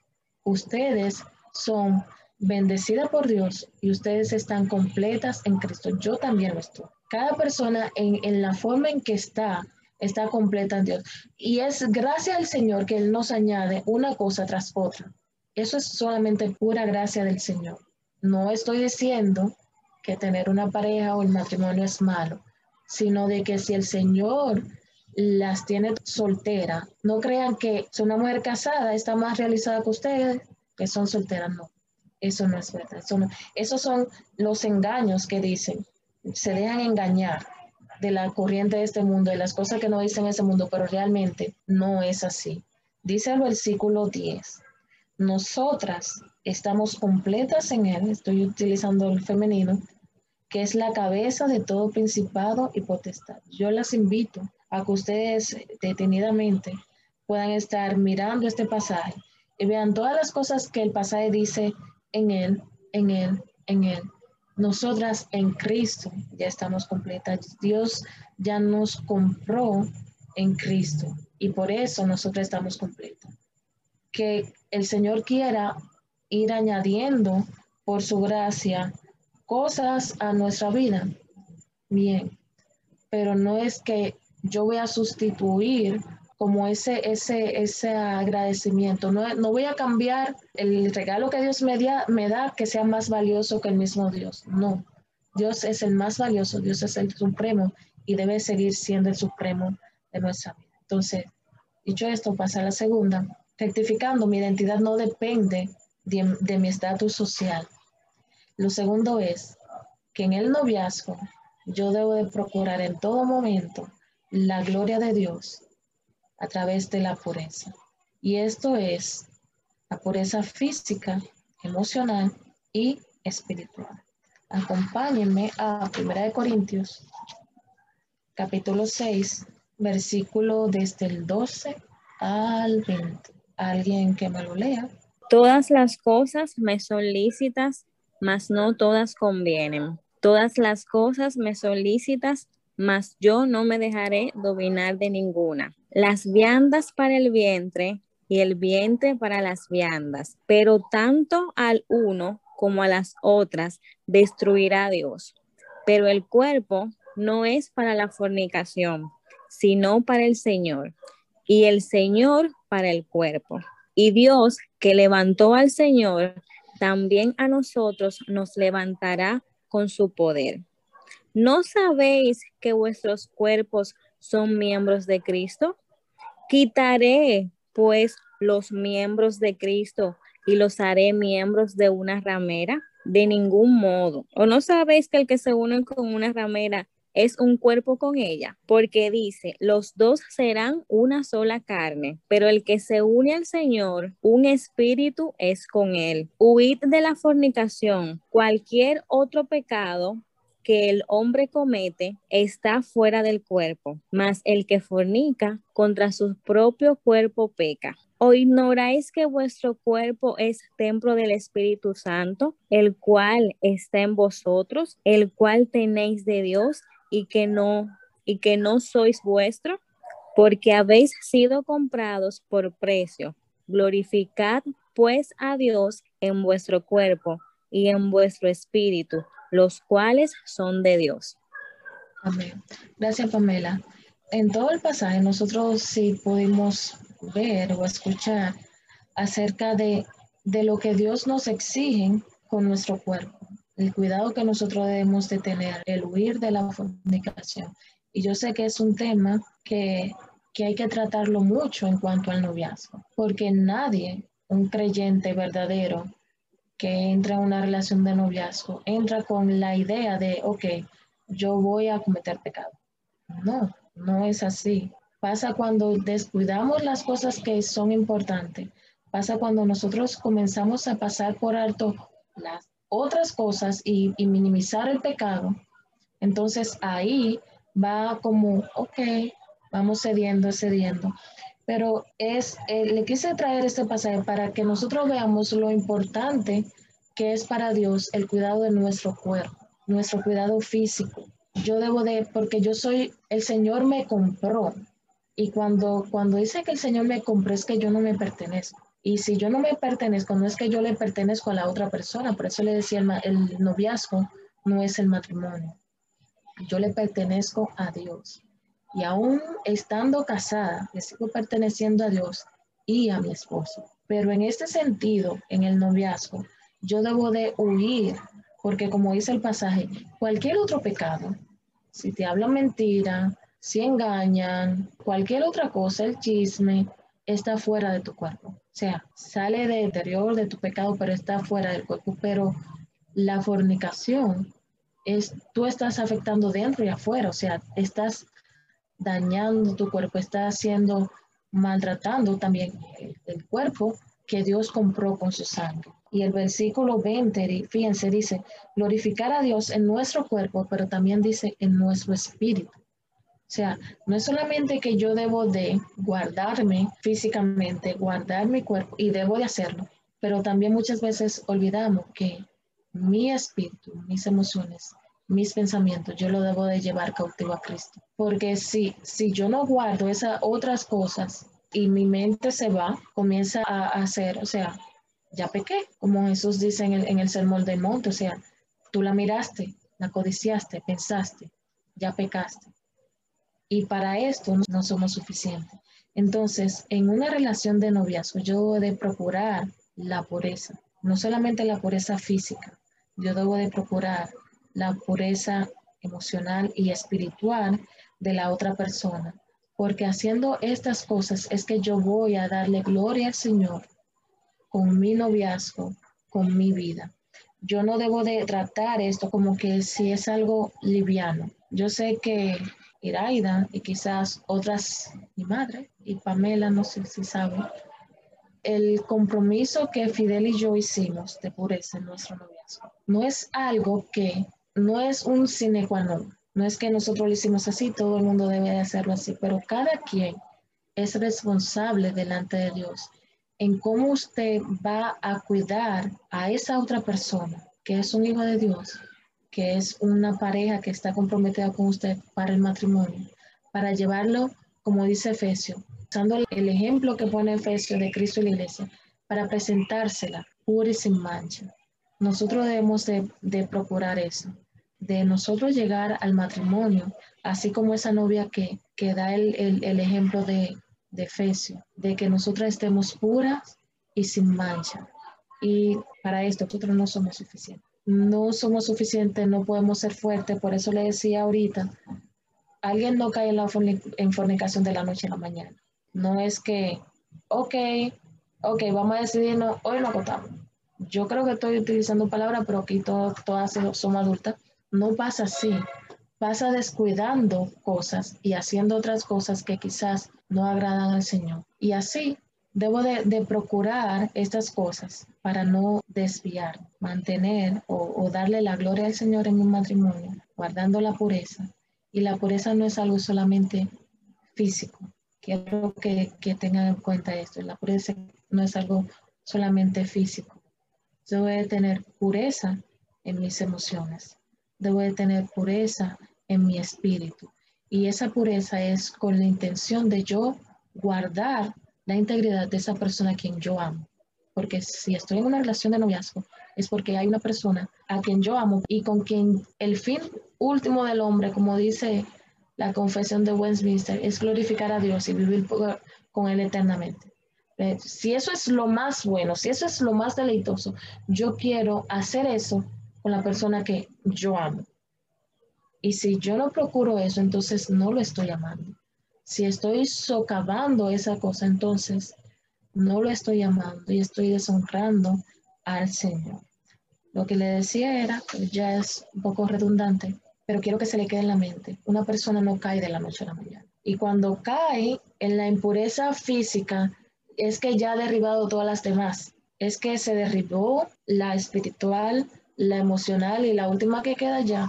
Ustedes son bendecidas por Dios y ustedes están completas en Cristo. Yo también lo estoy. Cada persona en, en la forma en que está, está completa en Dios. Y es gracias al Señor que Él nos añade una cosa tras otra. Eso es solamente pura gracia del Señor. No estoy diciendo que tener una pareja o el matrimonio es malo, sino de que si el Señor las tiene soltera, no crean que si una mujer casada está más realizada que ustedes, que son solteras, no. Eso no es verdad. Eso esos son los engaños que dicen. Se dejan engañar de la corriente de este mundo, de las cosas que no dicen ese mundo, pero realmente no es así. Dice el versículo 10, nosotras estamos completas en Él, estoy utilizando el femenino, que es la cabeza de todo principado y potestad. Yo las invito a que ustedes detenidamente puedan estar mirando este pasaje y vean todas las cosas que el pasaje dice en Él, en Él, en Él. Nosotras en Cristo ya estamos completas. Dios ya nos compró en Cristo y por eso nosotros estamos completas. Que el Señor quiera ir añadiendo por su gracia cosas a nuestra vida. Bien, pero no es que yo voy a sustituir como ese, ese, ese agradecimiento. No, no voy a cambiar el regalo que Dios me, me da que sea más valioso que el mismo Dios. No, Dios es el más valioso, Dios es el supremo y debe seguir siendo el supremo de nuestra vida. Entonces, dicho esto, pasa a la segunda. Rectificando, mi identidad no depende de, mi estatus social. Lo segundo es que en el noviazgo yo debo de procurar en todo momento la gloria de Dios a través de la pureza. Y esto es la pureza física, emocional y espiritual. Acompáñenme a 1 Corintios, capítulo 6, versículo desde el 12 al 20. Alguien que me lo lea. Todas las cosas me son lícitas, mas no todas convienen. Todas las cosas me son lícitas, mas yo no me dejaré dominar de ninguna. Las viandas para el vientre y el vientre para las viandas, pero tanto al uno como a las otras destruirá Dios. Pero el cuerpo no es para la fornicación, sino para el Señor, y el Señor para el cuerpo. Y Dios que levantó al Señor, también a nosotros nos levantará con su poder. ¿No sabéis que vuestros cuerpos son miembros de Cristo? Quitaré pues los miembros de Cristo y los haré miembros de una ramera? De ningún modo. ¿O no sabéis que el que se une con una ramera es un cuerpo con ella? Porque dice, los dos serán una sola carne, pero el que se une al Señor, un espíritu es con él. Huid de la fornicación. Cualquier otro pecado que el hombre comete está fuera del cuerpo, mas el que fornica contra su propio cuerpo peca. ¿O ignoráis que vuestro cuerpo es templo del Espíritu Santo, el cual está en vosotros, el cual tenéis de Dios y que no y que no sois vuestro? Porque habéis sido comprados por precio. Glorificad pues a Dios en vuestro cuerpo y en vuestro espíritu, los cuales son de Dios. Amén. Gracias, Pamela. En todo el pasaje nosotros sí pudimos ver o escuchar acerca de, de lo que Dios nos exige con nuestro cuerpo, el cuidado que nosotros debemos de tener, el huir de la fornicación. Y yo sé que es un tema que, que hay que tratarlo mucho en cuanto al noviazgo, porque nadie, un creyente verdadero, que entra en una relación de noviazgo, entra con la idea de, ok, yo voy a cometer pecado. No, no es así. Pasa cuando descuidamos las cosas que son importantes. Pasa cuando nosotros comenzamos a pasar por alto las otras cosas y, minimizar el pecado. Entonces ahí va como, ok, vamos cediendo, cediendo. Pero es, eh, le quise traer este pasaje para que nosotros veamos lo importante que es para Dios el cuidado de nuestro cuerpo, nuestro cuidado físico. Yo debo de, porque yo soy, el Señor me compró. Y cuando, cuando dice que el Señor me compró es que yo no me pertenezco. Y si yo no me pertenezco, no es que yo le pertenezco a la otra persona. Por eso le decía, el, el noviazgo no es el matrimonio. Yo le pertenezco a Dios. Y aún estando casada, sigo perteneciendo a Dios y a mi esposo. Pero en este sentido, en el noviazgo, yo debo de huir, porque como dice el pasaje, cualquier otro pecado, si te hablan mentira, si engañan, cualquier otra cosa, el chisme, está fuera de tu cuerpo. O sea, sale de interior de tu pecado, pero está fuera del cuerpo. Pero la fornicación es, tú estás afectando dentro y afuera, o sea, estás dañando tu cuerpo, está haciendo, maltratando también el, cuerpo que Dios compró con su sangre. Y el versículo 20, fíjense, dice, glorificar a Dios en nuestro cuerpo, pero también dice en nuestro espíritu. O sea, no es solamente que yo debo de guardarme físicamente, guardar mi cuerpo, y debo de hacerlo, pero también muchas veces olvidamos que mi espíritu, mis emociones, mis pensamientos, yo lo debo de llevar cautivo a Cristo. Porque si, si yo no guardo esas otras cosas y mi mente se va, comienza a hacer, o sea, ya pequé, como Jesús dice en el, en el sermón del monte, o sea, tú la miraste, la codiciaste, pensaste, ya pecaste. Y para esto no somos suficientes. Entonces, en una relación de noviazgo, yo debo de procurar la pureza, no solamente la pureza física, yo debo de procurar la pureza emocional y espiritual de la otra persona, porque haciendo estas cosas es que yo voy a darle gloria al Señor con mi noviazgo, con mi vida. Yo no debo de tratar esto como que si es algo liviano. Yo sé que Iraida y quizás otras, mi madre y Pamela, no sé si saben, el compromiso que Fidel y yo hicimos de pureza en nuestro noviazgo no es algo que no es un sine qua non. No es que nosotros lo hicimos así, todo el mundo debe de hacerlo así, pero cada quien es responsable delante de Dios en cómo usted va a cuidar a esa otra persona, que es un hijo de Dios, que es una pareja que está comprometida con usted para el matrimonio, para llevarlo, como dice Efesio, usando el ejemplo que pone Efesio de Cristo y la iglesia, para presentársela pura y sin mancha. Nosotros debemos de procurar eso de nosotros llegar al matrimonio, así como esa novia que, que da el, ejemplo de, de Efesio, de que nosotras estemos puras y sin mancha. Y para esto nosotros no somos suficientes. No somos suficientes, no podemos ser fuertes, por eso le decía ahorita, alguien no cae en la en fornicación de la noche a la mañana. No es que ok, ok, vamos a decidirnos, hoy nos acostamos. Yo creo que estoy utilizando palabras, pero aquí todas somos adultas. No pasa así. Pasa descuidando cosas y haciendo otras cosas que quizás no agradan al Señor. Y así debo de, procurar estas cosas para no desviar, mantener o, darle la gloria al Señor en un matrimonio, guardando la pureza. Y la pureza no es algo solamente físico. Quiero que, que tengan en cuenta esto. La pureza no es algo solamente físico. Debo de tener pureza en mis emociones. Debo de tener pureza en mi espíritu. Y esa pureza es con la intención de yo guardar la integridad de esa persona a quien yo amo. Porque si estoy en una relación de noviazgo, es porque hay una persona a quien yo amo y con quien el fin último del hombre, como dice la confesión de Westminster, es glorificar a Dios y vivir con Él eternamente. Eh, si eso es lo más bueno, si eso es lo más deleitoso, yo quiero hacer eso con la persona que yo amo. Y si yo no procuro eso, entonces no lo estoy amando. Si estoy socavando esa cosa, entonces no lo estoy amando y estoy deshonrando al Señor. Lo que le decía era, ya es un poco redundante, pero quiero que se le quede en la mente. Una persona no cae de la noche a la mañana. Y cuando cae en la impureza física, es que ya ha derribado todas las demás. Es que se derribó la espiritual, la emocional y la última que queda ya,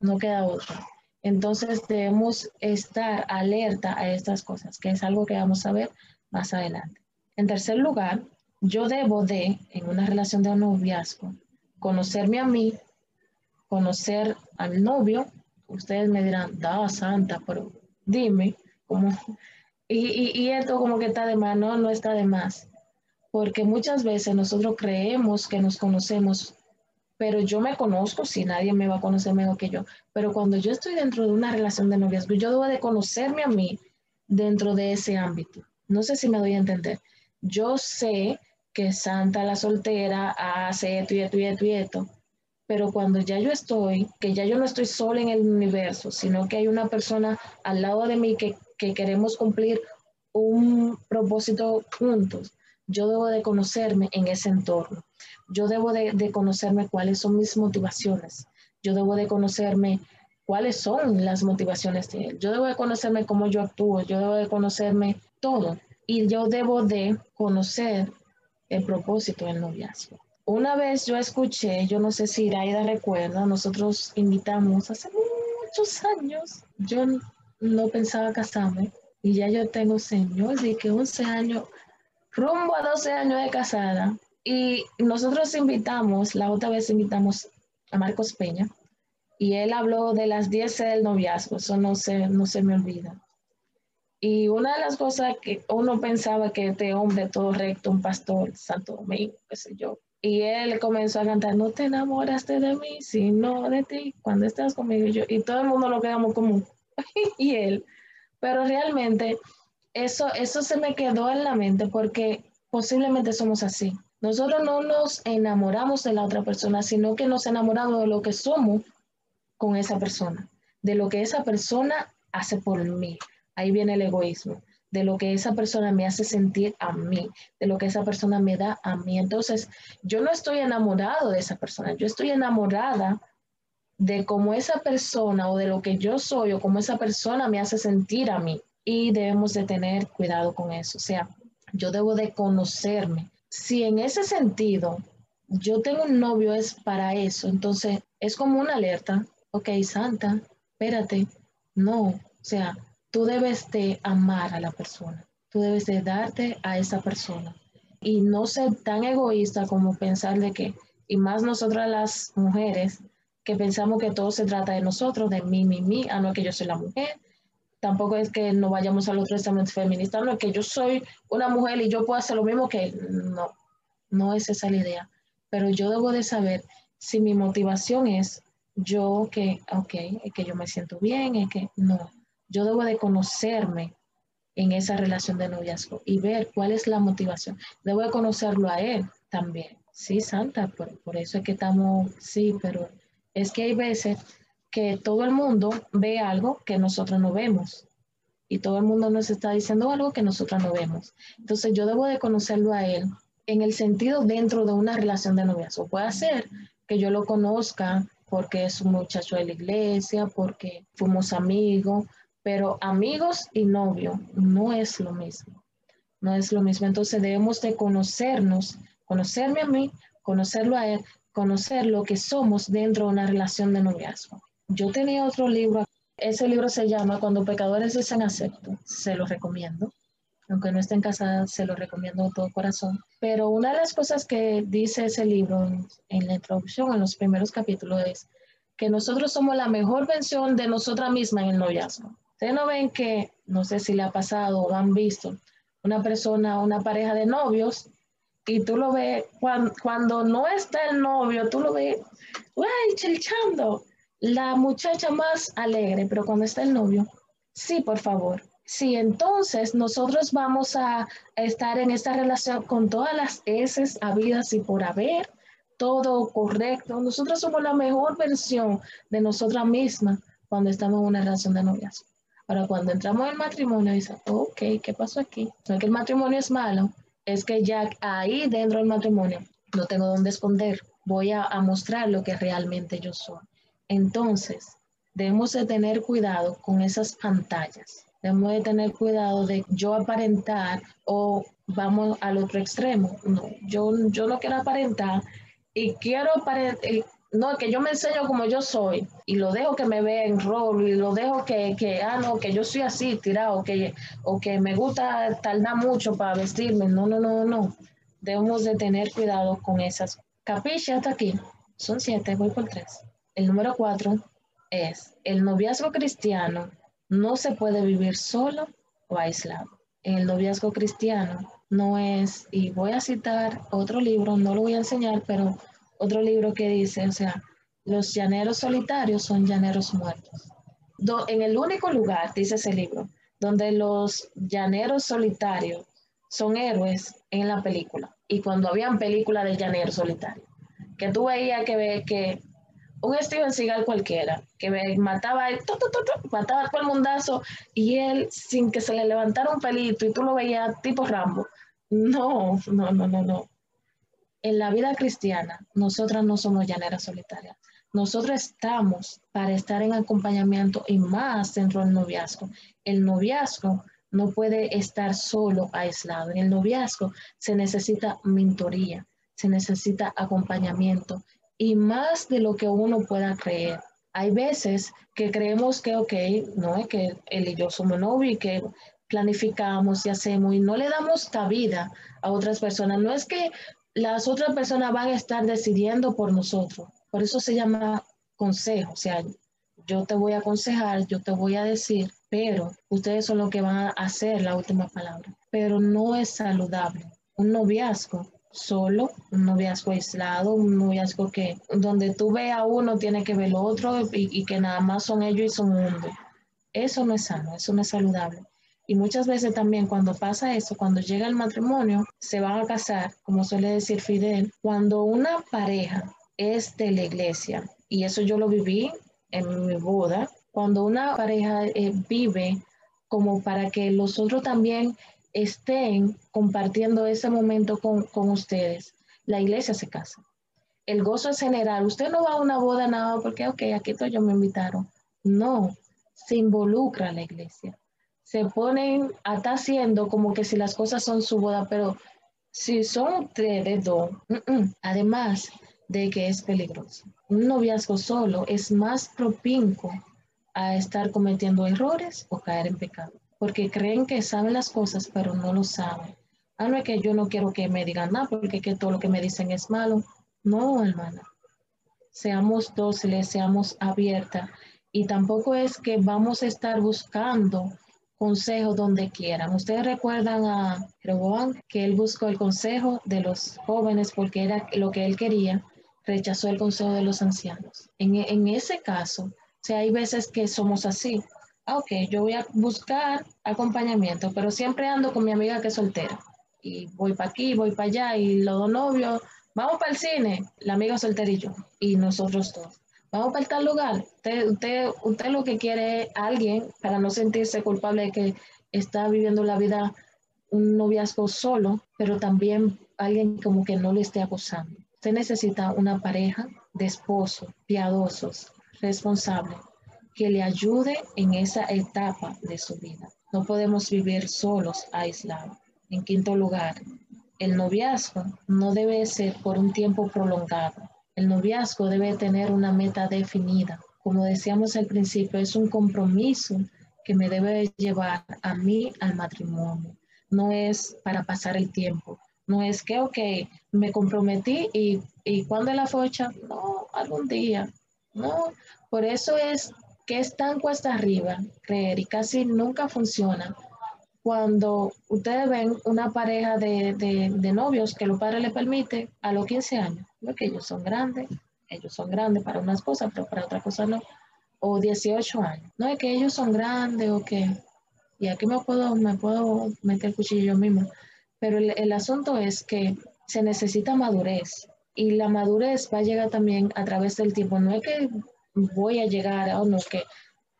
no queda otra. Entonces debemos estar alerta a estas cosas, que es algo que vamos a ver más adelante. En tercer lugar, yo debo de, en una relación de noviazgo, conocerme a mí, conocer al novio. Ustedes me dirán, da santa, pero dime, ¿cómo? Y, y, y esto como que está de más, no, no está de más. Porque muchas veces nosotros creemos que nos conocemos pero yo me conozco, si nadie me va a conocer mejor que yo, pero cuando yo estoy dentro de una relación de noviazgo, yo debo de conocerme a mí dentro de ese ámbito. No sé si me doy a entender. Yo sé que Santa la soltera hace esto y esto y esto y esto, pero cuando ya yo estoy, que ya yo no estoy sola en el universo, sino que hay una persona al lado de mí que, que queremos cumplir un propósito juntos, yo debo de conocerme en ese entorno. Yo debo de, conocerme cuáles son mis motivaciones. Yo debo de conocerme cuáles son las motivaciones de él. Yo debo de conocerme cómo yo actúo. Yo debo de conocerme todo. Y yo debo de conocer el propósito del noviazgo. Una vez yo escuché, yo no sé si Iraida recuerda, nosotros invitamos hace muchos años, yo no pensaba casarme y ya yo tengo, señor, de que 11 años, rumbo a 12 años de casada, y nosotros invitamos, la otra vez invitamos a Marcos Peña, y él habló de las 10 del noviazgo, eso no se, no se me olvida. Y una de las cosas que uno pensaba que este hombre todo recto, un pastor, Santo Domingo, qué sé yo, y él comenzó a cantar, no te enamoraste de mí, sino de ti, cuando estás conmigo y yo, y todo el mundo lo quedamos como, y él, pero realmente eso, eso se me quedó en la mente porque posiblemente somos así. Nosotros no nos enamoramos de la otra persona, sino que nos enamoramos de lo que somos con esa persona, de lo que esa persona hace por mí. Ahí viene el egoísmo, de lo que esa persona me hace sentir a mí, de lo que esa persona me da a mí. Entonces, yo no estoy enamorado de esa persona, yo estoy enamorada de cómo esa persona o de lo que yo soy o cómo esa persona me hace sentir a mí. Y debemos de tener cuidado con eso. O sea, yo debo de conocerme, si en ese sentido yo tengo un novio es para eso, entonces es como una alerta, ok, Santa, espérate, no, o sea, tú debes de amar a la persona, tú debes de darte a esa persona y no ser tan egoísta como pensar de que, y más nosotras las mujeres, que pensamos que todo se trata de nosotros, de mí, mí, mí, a no que yo soy la mujer, tampoco es que no vayamos al otro estamento feminista, no es que yo soy una mujer y yo puedo hacer lo mismo que no, no es esa la idea, pero yo debo de saber si mi motivación es yo que, ok, es que yo me siento bien, es que no, yo debo de conocerme en esa relación de noviazgo y ver cuál es la motivación. Debo de conocerlo a él también. Sí, Santa, por, por eso es que estamos, sí, pero es que hay veces que todo el mundo ve algo que nosotros no vemos. y todo el mundo nos está diciendo algo que nosotros no vemos. Entonces yo debo de conocerlo a él en el sentido dentro de una relación de noviazgo. Puede ser que yo lo conozca porque es un muchacho de la iglesia, porque fuimos amigos, pero amigos y novio no es lo mismo. No es lo mismo. Entonces debemos de conocernos, conocerme a mí, conocerlo a él, conocer lo que somos dentro de una relación de noviazgo. Yo tenía otro libro, ese libro se llama Cuando pecadores dicen acepto, se lo recomiendo aunque no estén casadas, se lo recomiendo de todo corazón. Pero una de las cosas que dice ese libro en, la introducción, en los primeros capítulos, es que nosotros somos la mejor versión de nosotras mismas en el noviazgo. Ustedes no ven que, no sé si le ha pasado o han visto, una persona, una pareja de novios, y tú lo ves, cuando, no está el novio, tú lo ves, ¡guay, chelchando! La muchacha más alegre, pero cuando está el novio, sí, por favor, Sí, entonces nosotros vamos a estar en esta relación con todas las S habidas y por haber, todo correcto. Nosotros somos la mejor versión de nosotras mismas cuando estamos en una relación de noviazgo. Ahora, cuando entramos en matrimonio, dice, ok, ¿qué pasó aquí? No es que el matrimonio es malo, es que ya ahí dentro del matrimonio no tengo dónde esconder. Voy a mostrar lo que realmente yo soy. Entonces, debemos de tener cuidado con esas pantallas Debemos de tener cuidado de yo aparentar o vamos al otro extremo. No, yo, yo no quiero aparentar y quiero aparentar, no, que yo me enseño como yo soy y lo dejo que me vea en rol y lo dejo que, que ah, no, que yo soy así, tirado, que, o que me gusta tardar mucho para vestirme. No, no, no, no. Debemos de tener cuidado con esas. Capiche hasta aquí. Son siete, voy por tres. El número cuatro es el noviazgo cristiano no se puede vivir solo o aislado. El noviazgo cristiano no es, y voy a citar otro libro, no lo voy a enseñar, pero otro libro que dice, o sea, los llaneros solitarios son llaneros muertos. en el único lugar, dice ese libro, donde los llaneros solitarios son héroes en la película. Y cuando habían películas de llaneros solitarios, que tú veías que, que un Steven Seagal cualquiera, que mataba, el, mataba a todo el mundazo y él sin que se le levantara un pelito y tú lo veías tipo Rambo. No, no, no, no, no. En la vida cristiana, nosotras no somos llaneras solitarias. Nosotros estamos para estar en acompañamiento y más dentro del noviazgo. El noviazgo no puede estar solo aislado. En el noviazgo se necesita mentoría, se necesita acompañamiento, y más de lo que uno pueda creer. Hay veces que creemos que, ok, no es que él y yo somos novios y que planificamos y hacemos y no le damos cabida a otras personas. No es que las otras personas van a estar decidiendo por nosotros. Por eso se llama consejo. O sea, yo te voy a aconsejar, yo te voy a decir, pero ustedes son los que van a hacer la última palabra. Pero no es saludable. Un noviazgo solo, un noviazgo aislado, un noviazgo que donde tú ve a uno tiene que ver lo otro y, que nada más son ellos y son mundo. Eso no es sano, eso no es saludable. Y muchas veces también cuando pasa eso, cuando llega el matrimonio, se van a casar, como suele decir Fidel, cuando una pareja es de la iglesia, y eso yo lo viví en mi boda, cuando una pareja eh, vive como para que los otros también estén compartiendo ese momento con, ustedes, la iglesia se casa. El gozo es general. Usted no va a una boda nada porque, ok, aquí estoy yo, me invitaron. No, se involucra la iglesia. Se ponen, hasta haciendo como que si las cosas son su boda, pero si son de dos, además de que es peligroso. Un noviazgo solo es más propinco a estar cometiendo errores o caer en pecado porque creen que saben las cosas, pero no lo saben. Ah, no es que yo no quiero que me digan nada, porque que todo lo que me dicen es malo. No, hermana. Seamos dóciles, seamos abiertas. Y tampoco es que vamos a estar buscando consejo donde quieran. Ustedes recuerdan a Jeroboam que él buscó el consejo de los jóvenes porque era lo que él quería, rechazó el consejo de los ancianos. En, en ese caso, o sea, hay veces que somos así ok, yo voy a buscar acompañamiento, pero siempre ando con mi amiga que es soltera. Y voy para aquí, voy para allá, y los dos novios, vamos para el cine, la amiga soltera y yo, y nosotros dos. vamos para tal lugar. Usted, usted, usted lo que quiere es alguien para no sentirse culpable de que está viviendo la vida un noviazgo solo, pero también alguien como que no le esté acosando. Usted necesita una pareja de esposos piadosos, responsables, que le ayude en esa etapa de su vida. No podemos vivir solos, aislados. En quinto lugar, el noviazgo no debe ser por un tiempo prolongado. El noviazgo debe tener una meta definida. Como decíamos al principio, es un compromiso que me debe llevar a mí al matrimonio. No es para pasar el tiempo. No es que, ok, me comprometí y, y ¿cuándo es la fecha? No, algún día. No, por eso es que es tan cuesta arriba creer y casi nunca funciona cuando ustedes ven una pareja de, de, novios que los padres les permiten a los 15 años, porque ellos son grandes, ellos son grandes para unas cosas, pero para otras cosas no, o 18 años. No es que ellos son grandes o que, y aquí me puedo, me puedo meter el cuchillo yo mismo, pero el, el asunto es que se necesita madurez y la madurez va a llegar también a través del tiempo. No es que voy a llegar a, uno que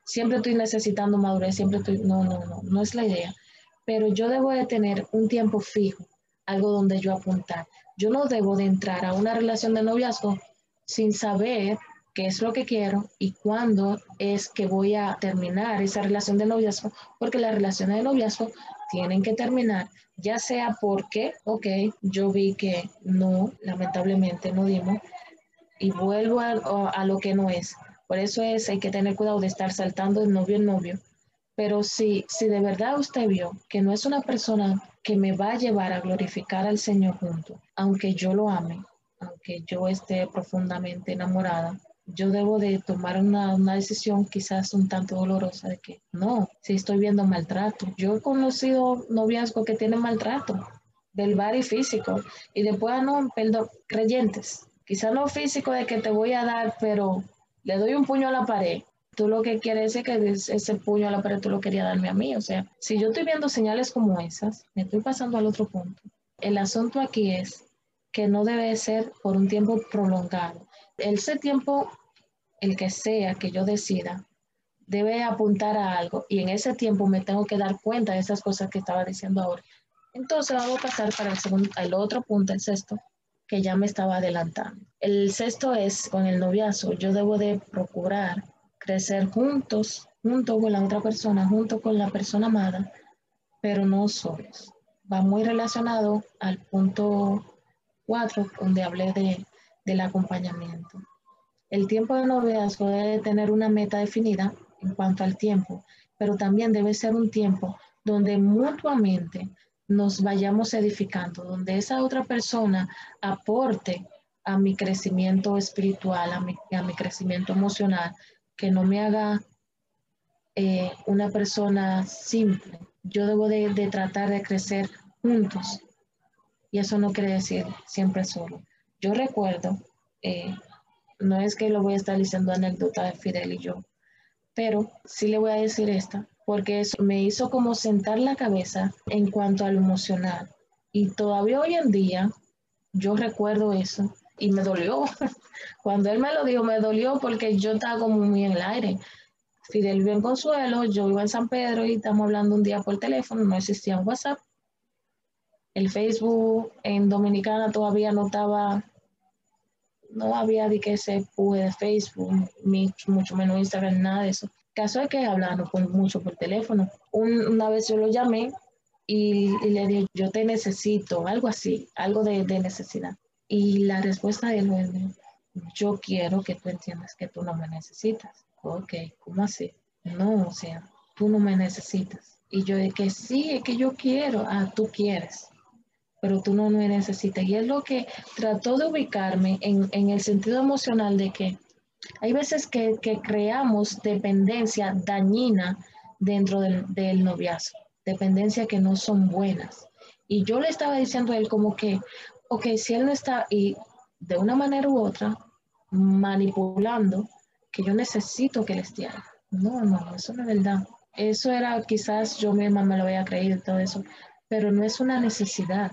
siempre estoy necesitando madurez, siempre estoy, no, no, no, no es la idea pero yo debo de tener un tiempo fijo, algo donde yo apuntar. Yo no debo de entrar a una relación de noviazgo sin saber qué es lo que quiero y cuándo es que voy a terminar esa relación de noviazgo, porque las relaciones de noviazgo tienen que terminar, ya sea porque, ok, yo vi que no, lamentablemente no dimos, y vuelvo a, a lo que no es. Por eso es, hay que tener cuidado de estar saltando de novio en novio, pero si, si de verdad usted vio que no es una persona que me va a llevar a glorificar al Señor junto, aunque yo lo ame, aunque yo esté profundamente enamorada, yo debo de tomar una, una, decisión quizás un tanto dolorosa de que no, si estoy viendo maltrato. Yo he conocido noviazgos que tienen maltrato, verbal y físico, y después, no, perdón, creyentes. Quizás no físico de que te voy a dar, pero le doy un puño a la pared tú lo que quieres es que ese puño a la pared tú lo querías darme a mí. O sea, si yo estoy viendo señales como esas, me estoy pasando al otro punto. El asunto aquí es que no debe ser por un tiempo prolongado. Ese tiempo, el que sea que yo decida, debe apuntar a algo y en ese tiempo me tengo que dar cuenta de esas cosas que estaba diciendo ahora. Entonces vamos a pasar para el, segundo, el otro punto, el sexto, que ya me estaba adelantando. El sexto es con el noviazgo. Yo debo de procurar crecer juntos, junto con la otra persona, junto con la persona amada, pero no solos. Va muy relacionado al punto 4, donde hablé de, del acompañamiento. El tiempo de noviazgo debe tener una meta definida en cuanto al tiempo, pero también debe ser un tiempo donde mutuamente nos vayamos edificando, donde esa otra persona aporte a mi crecimiento espiritual, a mi, a mi crecimiento emocional, que no me haga eh, una persona simple. Yo debo de, tratar de crecer juntos. Y eso no quiere decir siempre solo. Yo recuerdo, eh, no es que lo voy a estar diciendo anécdota de Fidel y yo, pero sí le voy a decir esta, porque eso me hizo como sentar la cabeza en cuanto a lo emocional. Y todavía hoy en día yo recuerdo eso y me dolió. Cuando él me lo dijo, me dolió porque yo estaba como muy en el aire. Fidel vive en Consuelo, yo iba en San Pedro y estamos hablando un día por teléfono, no existía un WhatsApp. El Facebook en Dominicana todavía no estaba, no había de que se pude Facebook, mucho menos Instagram, nada de eso. Caso es que hablamos mucho por teléfono. una vez yo lo llamé y, le dije, yo te necesito, algo así, algo de, de necesidad. Y la respuesta de él fue, yo quiero que tú entiendas que tú no me necesitas. Ok, ¿cómo así? No, o sea, tú no me necesitas. Y yo de que sí, es que yo quiero, ah, tú quieres, pero tú no me necesitas. Y es lo que trató de ubicarme en, en el sentido emocional de que hay veces que, que creamos dependencia dañina dentro del, del noviazgo, dependencia que no son buenas. Y yo le estaba diciendo a él como que, ok, si él no está y de una manera u otra manipulando que yo necesito que él esté ahí. No, no, eso no es verdad. Eso era quizás yo misma me lo había creído y todo eso, pero no es una necesidad.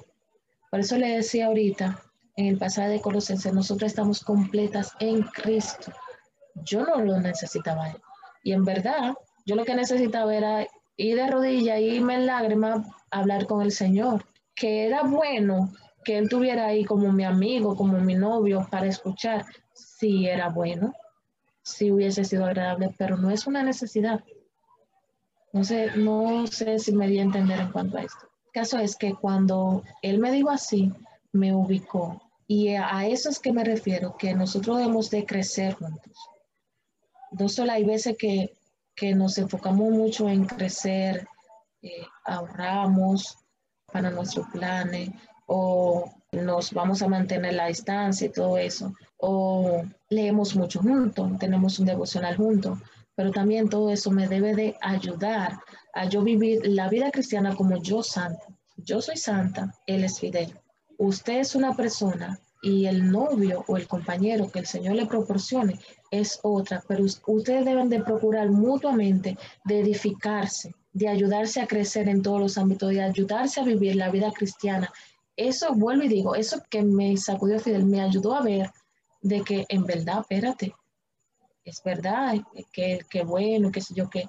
Por eso le decía ahorita en el pasaje de Colosenses, nosotros estamos completas en Cristo. Yo no lo necesitaba. Y en verdad, yo lo que necesitaba era ir de rodillas, irme en lágrimas, hablar con el Señor, que era bueno que Él tuviera ahí como mi amigo, como mi novio para escuchar, sí era bueno, sí hubiese sido agradable, pero no es una necesidad. No sé, no sé si me di a entender en cuanto a esto. El caso es que cuando Él me dijo así, me ubicó. Y a eso es que me refiero, que nosotros debemos de crecer juntos. No solo hay veces que, que nos enfocamos mucho en crecer, eh, ahorramos para nuestros planes, o nos vamos a mantener la distancia y todo eso, o leemos mucho juntos, tenemos un devocional juntos, pero también todo eso me debe de ayudar a yo vivir la vida cristiana como yo santa. Yo soy santa, Él es fidel. Usted es una persona y el novio o el compañero que el Señor le proporcione es otra, pero ustedes deben de procurar mutuamente de edificarse, de ayudarse a crecer en todos los ámbitos, de ayudarse a vivir la vida cristiana. Eso vuelvo y digo, eso que me sacudió Fidel me ayudó a ver de que en verdad, espérate, es verdad, que, que bueno, qué sé yo qué,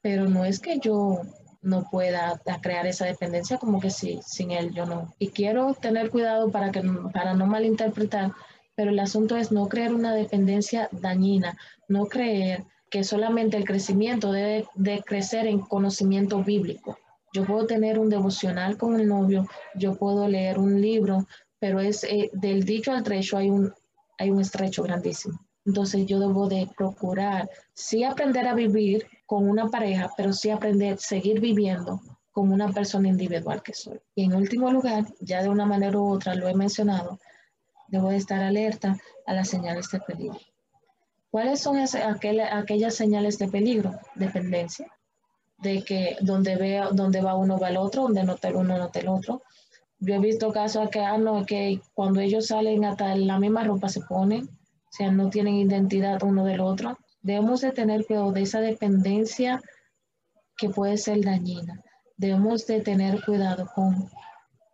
pero no es que yo no pueda crear esa dependencia como que sí, sin él yo no. Y quiero tener cuidado para, que, para no malinterpretar, pero el asunto es no crear una dependencia dañina, no creer que solamente el crecimiento debe de crecer en conocimiento bíblico. Yo puedo tener un devocional con el novio, yo puedo leer un libro, pero es eh, del dicho al trecho hay un, hay un estrecho grandísimo. Entonces yo debo de procurar, sí aprender a vivir con una pareja, pero sí aprender a seguir viviendo como una persona individual que soy. Y en último lugar, ya de una manera u otra lo he mencionado, debo de estar alerta a las señales de peligro. ¿Cuáles son aquellas señales de peligro? Dependencia, de que donde vea, donde va uno va el otro, donde nota el uno nota el otro. Yo he visto casos que, ah, no, que cuando ellos salen hasta la misma ropa se ponen, o sea, no tienen identidad uno del otro. Debemos de tener cuidado de esa dependencia que puede ser dañina. Debemos de tener cuidado con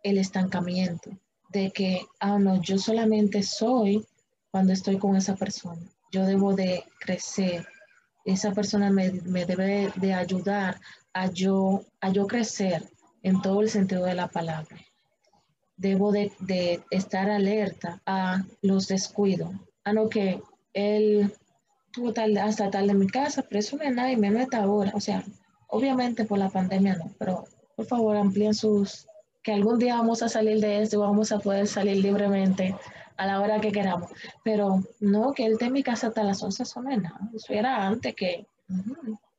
el estancamiento, de que, ah, no, yo solamente soy cuando estoy con esa persona. Yo debo de crecer, esa persona me, debe de ayudar a yo, a yo crecer en todo el sentido de la palabra. Debo de, estar alerta a los descuidos, a lo que él tal, hasta tal en mi casa, pero eso no es nada y me meta ahora. O sea, obviamente por la pandemia no, pero por favor amplíen sus, que algún día vamos a salir de esto, vamos a poder salir libremente a la hora que queramos. Pero no, que él esté en mi casa hasta las 11, eso no es nada. Eso era antes que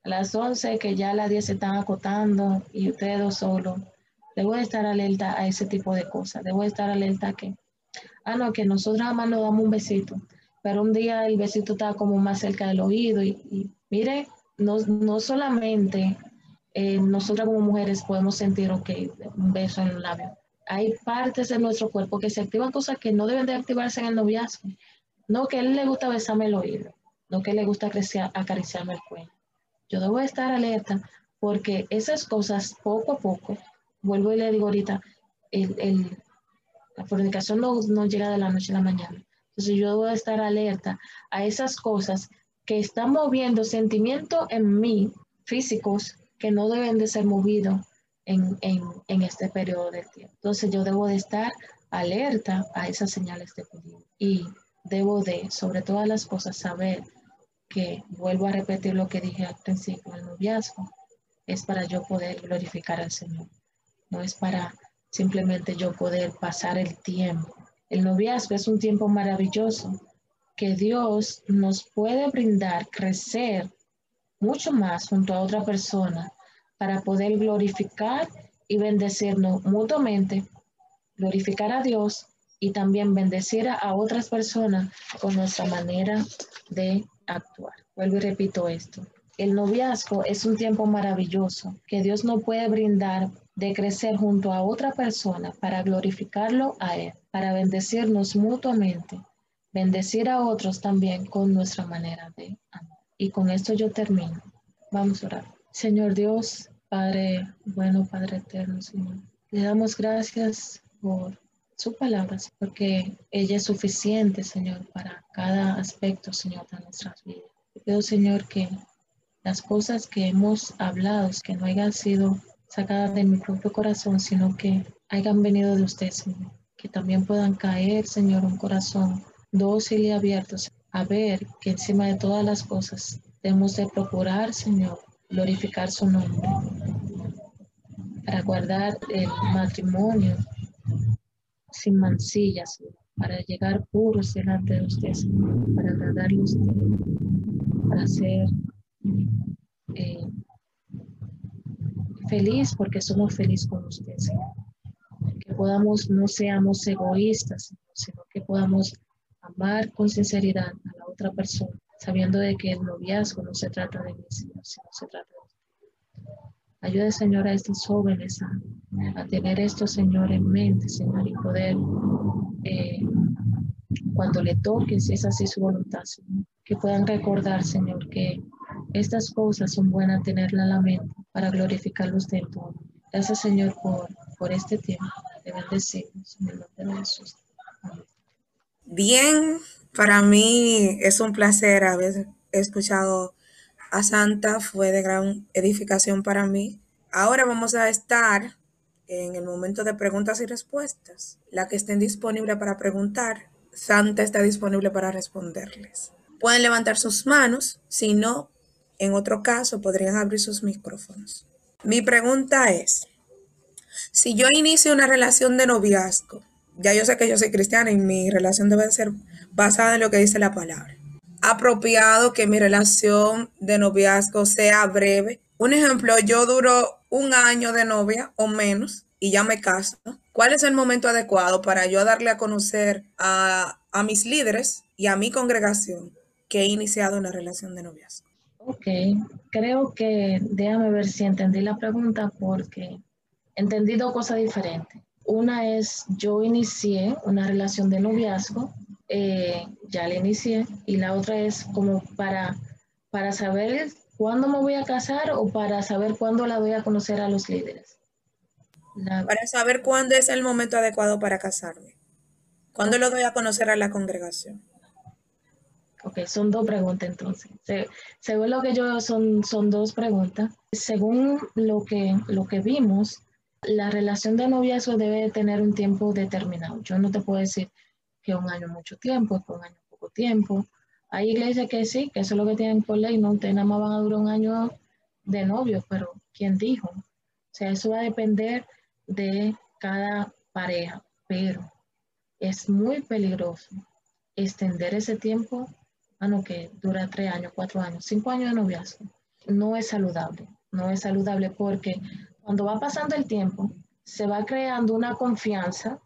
a las 11, que ya las 10 se están acotando y ustedes dos solos. Debo de estar alerta a ese tipo de cosas. Debo de estar alerta a que, ah, no, que nosotros nada más nos damos un besito, pero un día el besito está como más cerca del oído y, mire, no, no solamente eh, nosotras como mujeres podemos sentir, un beso en el labio, hay partes de nuestro cuerpo que se activan cosas que no deben de activarse en el noviazgo. No que él le gusta besarme el oído, no que le gusta acariciarme el cuello. Yo debo estar alerta porque esas cosas poco a poco, vuelvo y le digo ahorita, la fornicación no, no llega de la noche a la mañana. Entonces yo debo estar alerta a esas cosas que están moviendo sentimientos en mí, físicos, que no deben de ser movidos en, en, este periodo de tiempo. Entonces yo debo de estar alerta a esas señales de peligro y debo de, sobre todas las cosas, saber que, vuelvo a repetir lo que dije al principio, el noviazgo es para yo poder glorificar al Señor, no es para simplemente yo poder pasar el tiempo. El noviazgo es un tiempo maravilloso que Dios nos puede brindar, crecer mucho más junto a otra persona para poder glorificar y bendecirnos mutuamente, glorificar a Dios y también bendecir a otras personas con nuestra manera de actuar. Vuelvo y repito esto. El noviazgo es un tiempo maravilloso que Dios nos puede brindar de crecer junto a otra persona para glorificarlo a Él, para bendecirnos mutuamente, bendecir a otros también con nuestra manera de amar. Y con esto yo termino. Vamos a orar. Señor Dios, Padre bueno, Padre eterno, Señor, le damos gracias por su palabra, porque ella es suficiente, Señor, para cada aspecto, Señor, de nuestras vidas. pido, Señor, que las cosas que hemos hablado, que no hayan sido sacadas de mi propio corazón, sino que hayan venido de usted, Señor. Que también puedan caer, Señor, un corazón dócil y abierto a ver que encima de todas las cosas debemos de procurar, Señor, glorificar su nombre, para guardar el matrimonio sin mancillas, para llegar puros delante de usted, para agradarle a usted, para ser eh, feliz porque somos felices con usted, Que podamos, no seamos egoístas, sino que podamos amar con sinceridad a la otra persona, sabiendo de que el noviazgo no se trata de mí, sino se trata de Ayude, Señor, a estos jóvenes a, tener esto, Señor, en mente, Señor, y poder, eh, cuando le toque, si es así su voluntad, que puedan recordar, Señor, que estas cosas son buenas tenerla en la mente para glorificar en todo. Gracias, Señor, por, por este tiempo. Te bendecimos en el nombre de Jesús. Bien, para mí es un placer haber escuchado a Santa, fue de gran edificación para mí. Ahora vamos a estar en el momento de preguntas y respuestas. La que estén disponible para preguntar, Santa está disponible para responderles. Pueden levantar sus manos, si no, en otro caso podrían abrir sus micrófonos. Mi pregunta es, si yo inicio una relación de noviazgo, ya yo sé que yo soy cristiana y mi relación debe ser basada en lo que dice la palabra. Apropiado que mi relación de noviazgo sea breve. Un ejemplo, yo duro un año de novia o menos y ya me caso. ¿Cuál es el momento adecuado para yo darle a conocer a, a mis líderes y a mi congregación que he iniciado una relación de noviazgo? Ok, creo que déjame ver si entendí la pregunta porque entendí dos cosas diferentes. Una es, yo inicié una relación de noviazgo, eh, ya la inicié, y la otra es como para, para saber cuándo me voy a casar o para saber cuándo la voy a conocer a los líderes. Para saber cuándo es el momento adecuado para casarme. ¿Cuándo lo doy a conocer a la congregación? Ok, son dos preguntas entonces. según lo que yo son, son dos preguntas. Según lo que, lo que vimos, la relación de noviazgo debe tener un tiempo determinado. Yo no te puedo decir que un año mucho tiempo, que un año poco tiempo. Hay iglesias que sí, que eso es lo que tienen por ley, no, ustedes nada más van a durar un año de novio, pero ¿quién dijo? O sea, eso va a depender de cada pareja, pero es muy peligroso extender ese tiempo, que dura tres años, cuatro años, cinco años de noviazgo. No es saludable, no es saludable porque cuando va pasando el tiempo, se va creando una confianza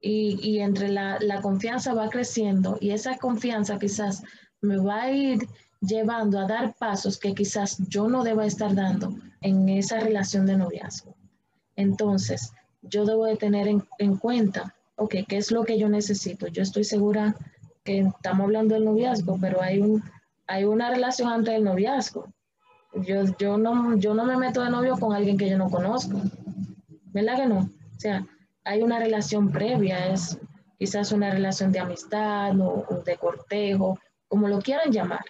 y, entre la, confianza va creciendo y esa confianza quizás me va a ir llevando a dar pasos que quizás yo no deba estar dando en esa relación de noviazgo. Entonces, yo debo de tener en, en cuenta, ok, ¿qué es lo que yo necesito? Yo estoy segura que estamos hablando del noviazgo, pero hay, un, hay una relación antes del noviazgo. Yo, yo, no, yo no me meto de novio con alguien que yo no conozco. ¿Verdad que no? O sea, hay una relación previa, es quizás una relación de amistad o, de cortejo, como lo quieran llamar,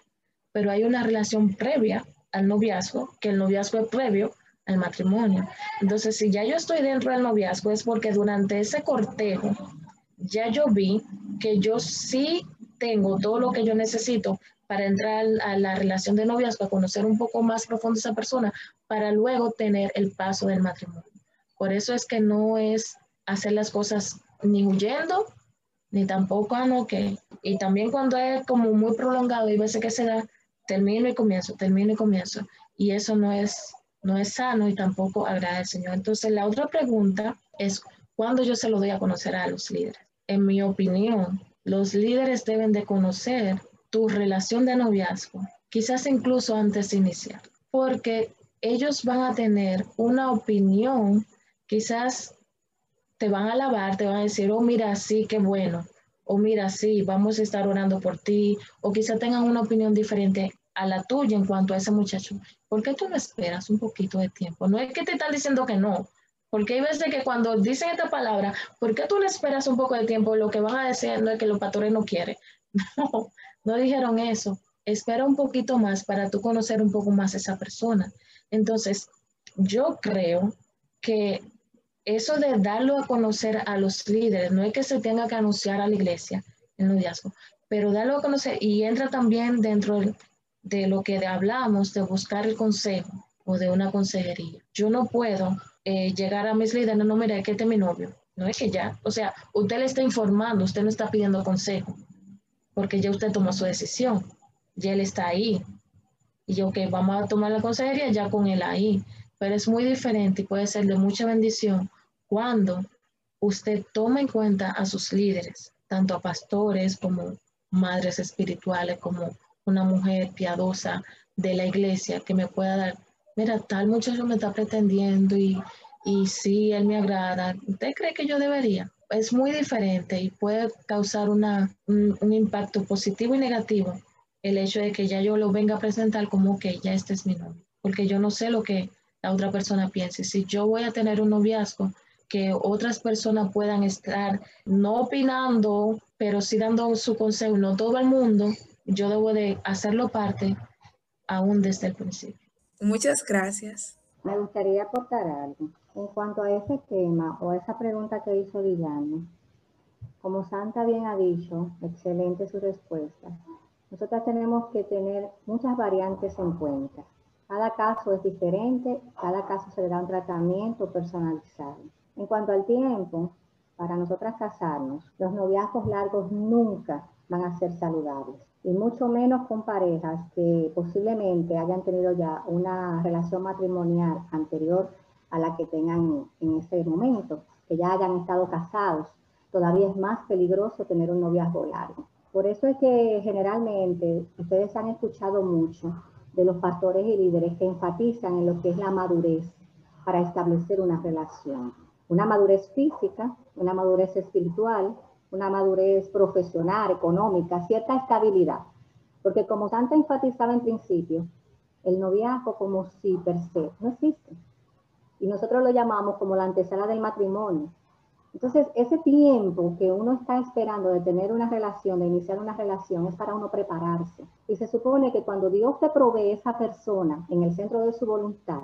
pero hay una relación previa al noviazgo, que el noviazgo es previo al matrimonio. Entonces, si ya yo estoy dentro del noviazgo, es porque durante ese cortejo ya yo vi que yo sí tengo todo lo que yo necesito para entrar a la relación de noviazgo, a conocer un poco más profundo a esa persona, para luego tener el paso del matrimonio. Por eso es que no es hacer las cosas ni huyendo, ni tampoco, ah, no, que, y también cuando es como muy prolongado y veces que se da, termino y comienzo, termino y comienzo, y eso no es, no es sano y tampoco agrada al Señor. Entonces, la otra pregunta es, ¿cuándo yo se lo doy a conocer a los líderes? En mi opinión, los líderes deben de conocer tu relación de noviazgo, quizás incluso antes de iniciar, porque ellos van a tener una opinión, quizás te van a alabar, te van a decir, oh, mira, sí, qué bueno, o mira, sí, vamos a estar orando por ti, o quizás tengan una opinión diferente a la tuya en cuanto a ese muchacho. ¿Por qué tú no esperas un poquito de tiempo? No es que te están diciendo que no, porque hay veces que cuando dicen esta palabra, ¿por qué tú no esperas un poco de tiempo? Lo que van a decir no es que los pastores no quieren. No, no dijeron eso. espera un poquito más para tú conocer un poco más a esa persona. Entonces, yo creo que eso de darlo a conocer a los líderes, no es que se tenga que anunciar a la iglesia el noviazgo, pero darlo a conocer y entra también dentro de lo que hablamos de buscar el consejo o de una consejería. Yo no puedo eh, llegar a mis líderes, no, no, mira, que este es mi novio. No es que ya, o sea, usted le está informando, usted no está pidiendo consejo, porque ya usted tomó su decisión, ya él está ahí. Y yo, que vamos a tomar la consejería ya con él ahí. Pero es muy diferente y puede ser de mucha bendición cuando usted toma en cuenta a sus líderes, tanto a pastores como madres espirituales, como una mujer piadosa de la iglesia que me pueda dar, mira, tal muchacho me está pretendiendo y, y sí, él me agrada. ¿Usted cree que yo debería? Es muy diferente y puede causar una, un, impacto positivo y negativo el hecho de que ya yo lo venga a presentar como que ya este es mi novio, porque yo no sé lo que la otra persona piense. Si yo voy a tener un noviazgo, que otras personas puedan estar no opinando, pero sí dando su consejo, no todo el mundo, yo debo de hacerlo parte aún desde el principio. Muchas gracias. Me gustaría aportar algo. En cuanto a ese tema o esa pregunta que hizo Villano, como Santa bien ha dicho, excelente su respuesta, nosotras tenemos que tener muchas variantes en cuenta. Cada caso es diferente, cada caso se le da un tratamiento personalizado. En cuanto al tiempo, para nosotras casarnos, los noviazgos largos nunca van a ser saludables y mucho menos con parejas que posiblemente hayan tenido ya una relación matrimonial anterior a la que tengan en ese momento, que ya hayan estado casados. Todavía es más peligroso tener un noviazgo largo. Por eso es que generalmente ustedes han escuchado mucho de los pastores y líderes que enfatizan en lo que es la madurez para establecer una relación. Una madurez física, una madurez espiritual, una madurez profesional, económica, cierta estabilidad. Porque como Santa enfatizaba en principio, el noviazgo como si per se no existe. Y nosotros lo llamamos como la antesala del matrimonio. Entonces, ese tiempo que uno está esperando de tener una relación, de iniciar una relación, es para uno prepararse. Y se supone que cuando Dios te provee esa persona en el centro de su voluntad,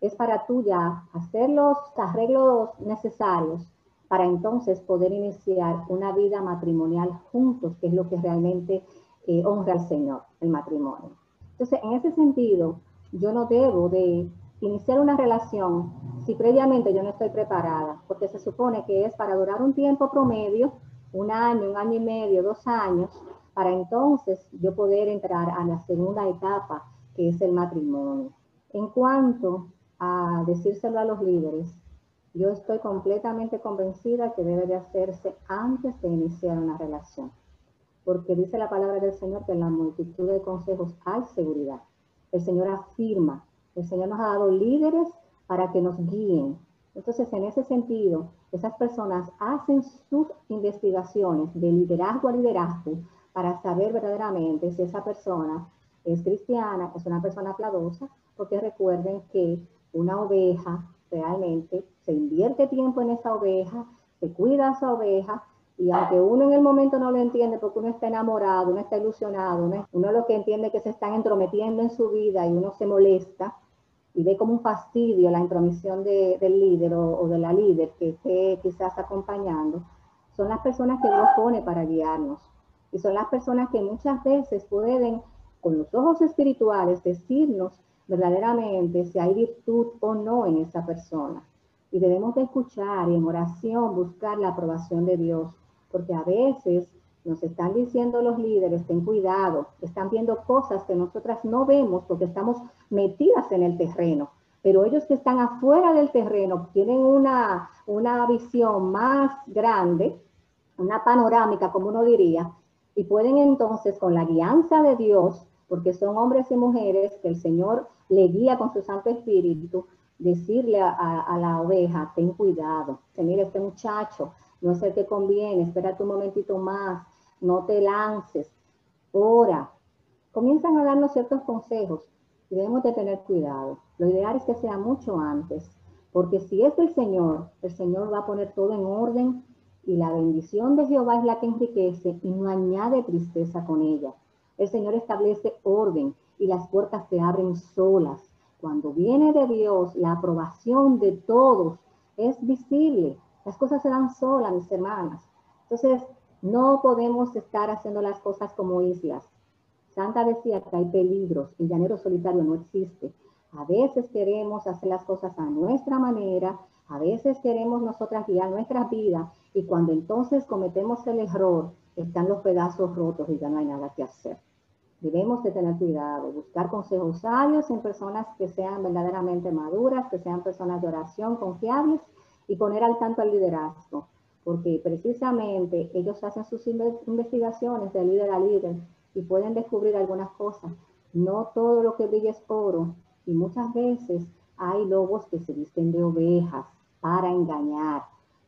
es para tú ya hacer los arreglos necesarios para entonces poder iniciar una vida matrimonial juntos, que es lo que realmente eh, honra al Señor, el matrimonio. Entonces, en ese sentido, yo no debo de iniciar una relación si previamente yo no estoy preparada, porque se supone que es para durar un tiempo promedio, un año, un año y medio, dos años, para entonces yo poder entrar a la segunda etapa, que es el matrimonio. En cuanto a decírselo a los líderes, yo estoy completamente convencida que debe de hacerse antes de iniciar una relación, porque dice la palabra del Señor que en la multitud de consejos hay seguridad. El Señor afirma, el Señor nos ha dado líderes para que nos guíen. Entonces, en ese sentido, esas personas hacen sus investigaciones de liderazgo a liderazgo para saber verdaderamente si esa persona es cristiana, es una persona pladosa, porque recuerden que una oveja realmente se invierte tiempo en esa oveja, se cuida a esa oveja y aunque uno en el momento no lo entiende porque uno está enamorado, uno está ilusionado, uno, lo que entiende que se están entrometiendo en su vida y uno se molesta y ve como un fastidio la intromisión del líder o, o, de la líder que esté quizás acompañando, son las personas que Dios pone para guiarnos. Y son las personas que muchas veces pueden, con los ojos espirituales, decirnos verdaderamente si hay virtud o no en esa persona. Y debemos de escuchar y en oración buscar la aprobación de Dios, porque a veces nos están diciendo los líderes, ten cuidado, están viendo cosas que nosotras no vemos porque estamos metidas en el terreno, pero ellos que están afuera del terreno tienen una, una visión más grande, una panorámica, como uno diría, y pueden entonces con la guianza de Dios, porque son hombres y mujeres que el Señor le guía con su Santo Espíritu, decirle a, la oveja, ten cuidado, que mire, este muchacho no el que conviene, espérate un momentito más, no te lances, ora. Comienzan a darnos ciertos consejos y debemos de tener cuidado. Lo ideal es que sea mucho antes, porque si es del Señor, el Señor va a poner todo en orden y la bendición de Jehová es la que enriquece y no añade tristeza con ella. El Señor establece orden y las puertas se abren solas. Cuando viene de Dios, la aprobación de todos es visible. Las cosas se dan solas, mis hermanas. Entonces, no podemos estar haciendo las cosas como islas. Santa decía que hay peligros, el llanero solitario no existe. A veces queremos hacer las cosas a nuestra manera, a veces queremos nosotras guiar nuestras vidas y cuando entonces cometemos el error, están los pedazos rotos y ya no hay nada que hacer. Debemos de tener cuidado, buscar consejos sabios en personas que sean verdaderamente maduras, que sean personas de oración confiables y poner al tanto al liderazgo, porque precisamente ellos hacen sus investigaciones de líder a líder y pueden descubrir algunas cosas. No todo lo que brilla es oro y muchas veces hay lobos que se visten de ovejas para engañar.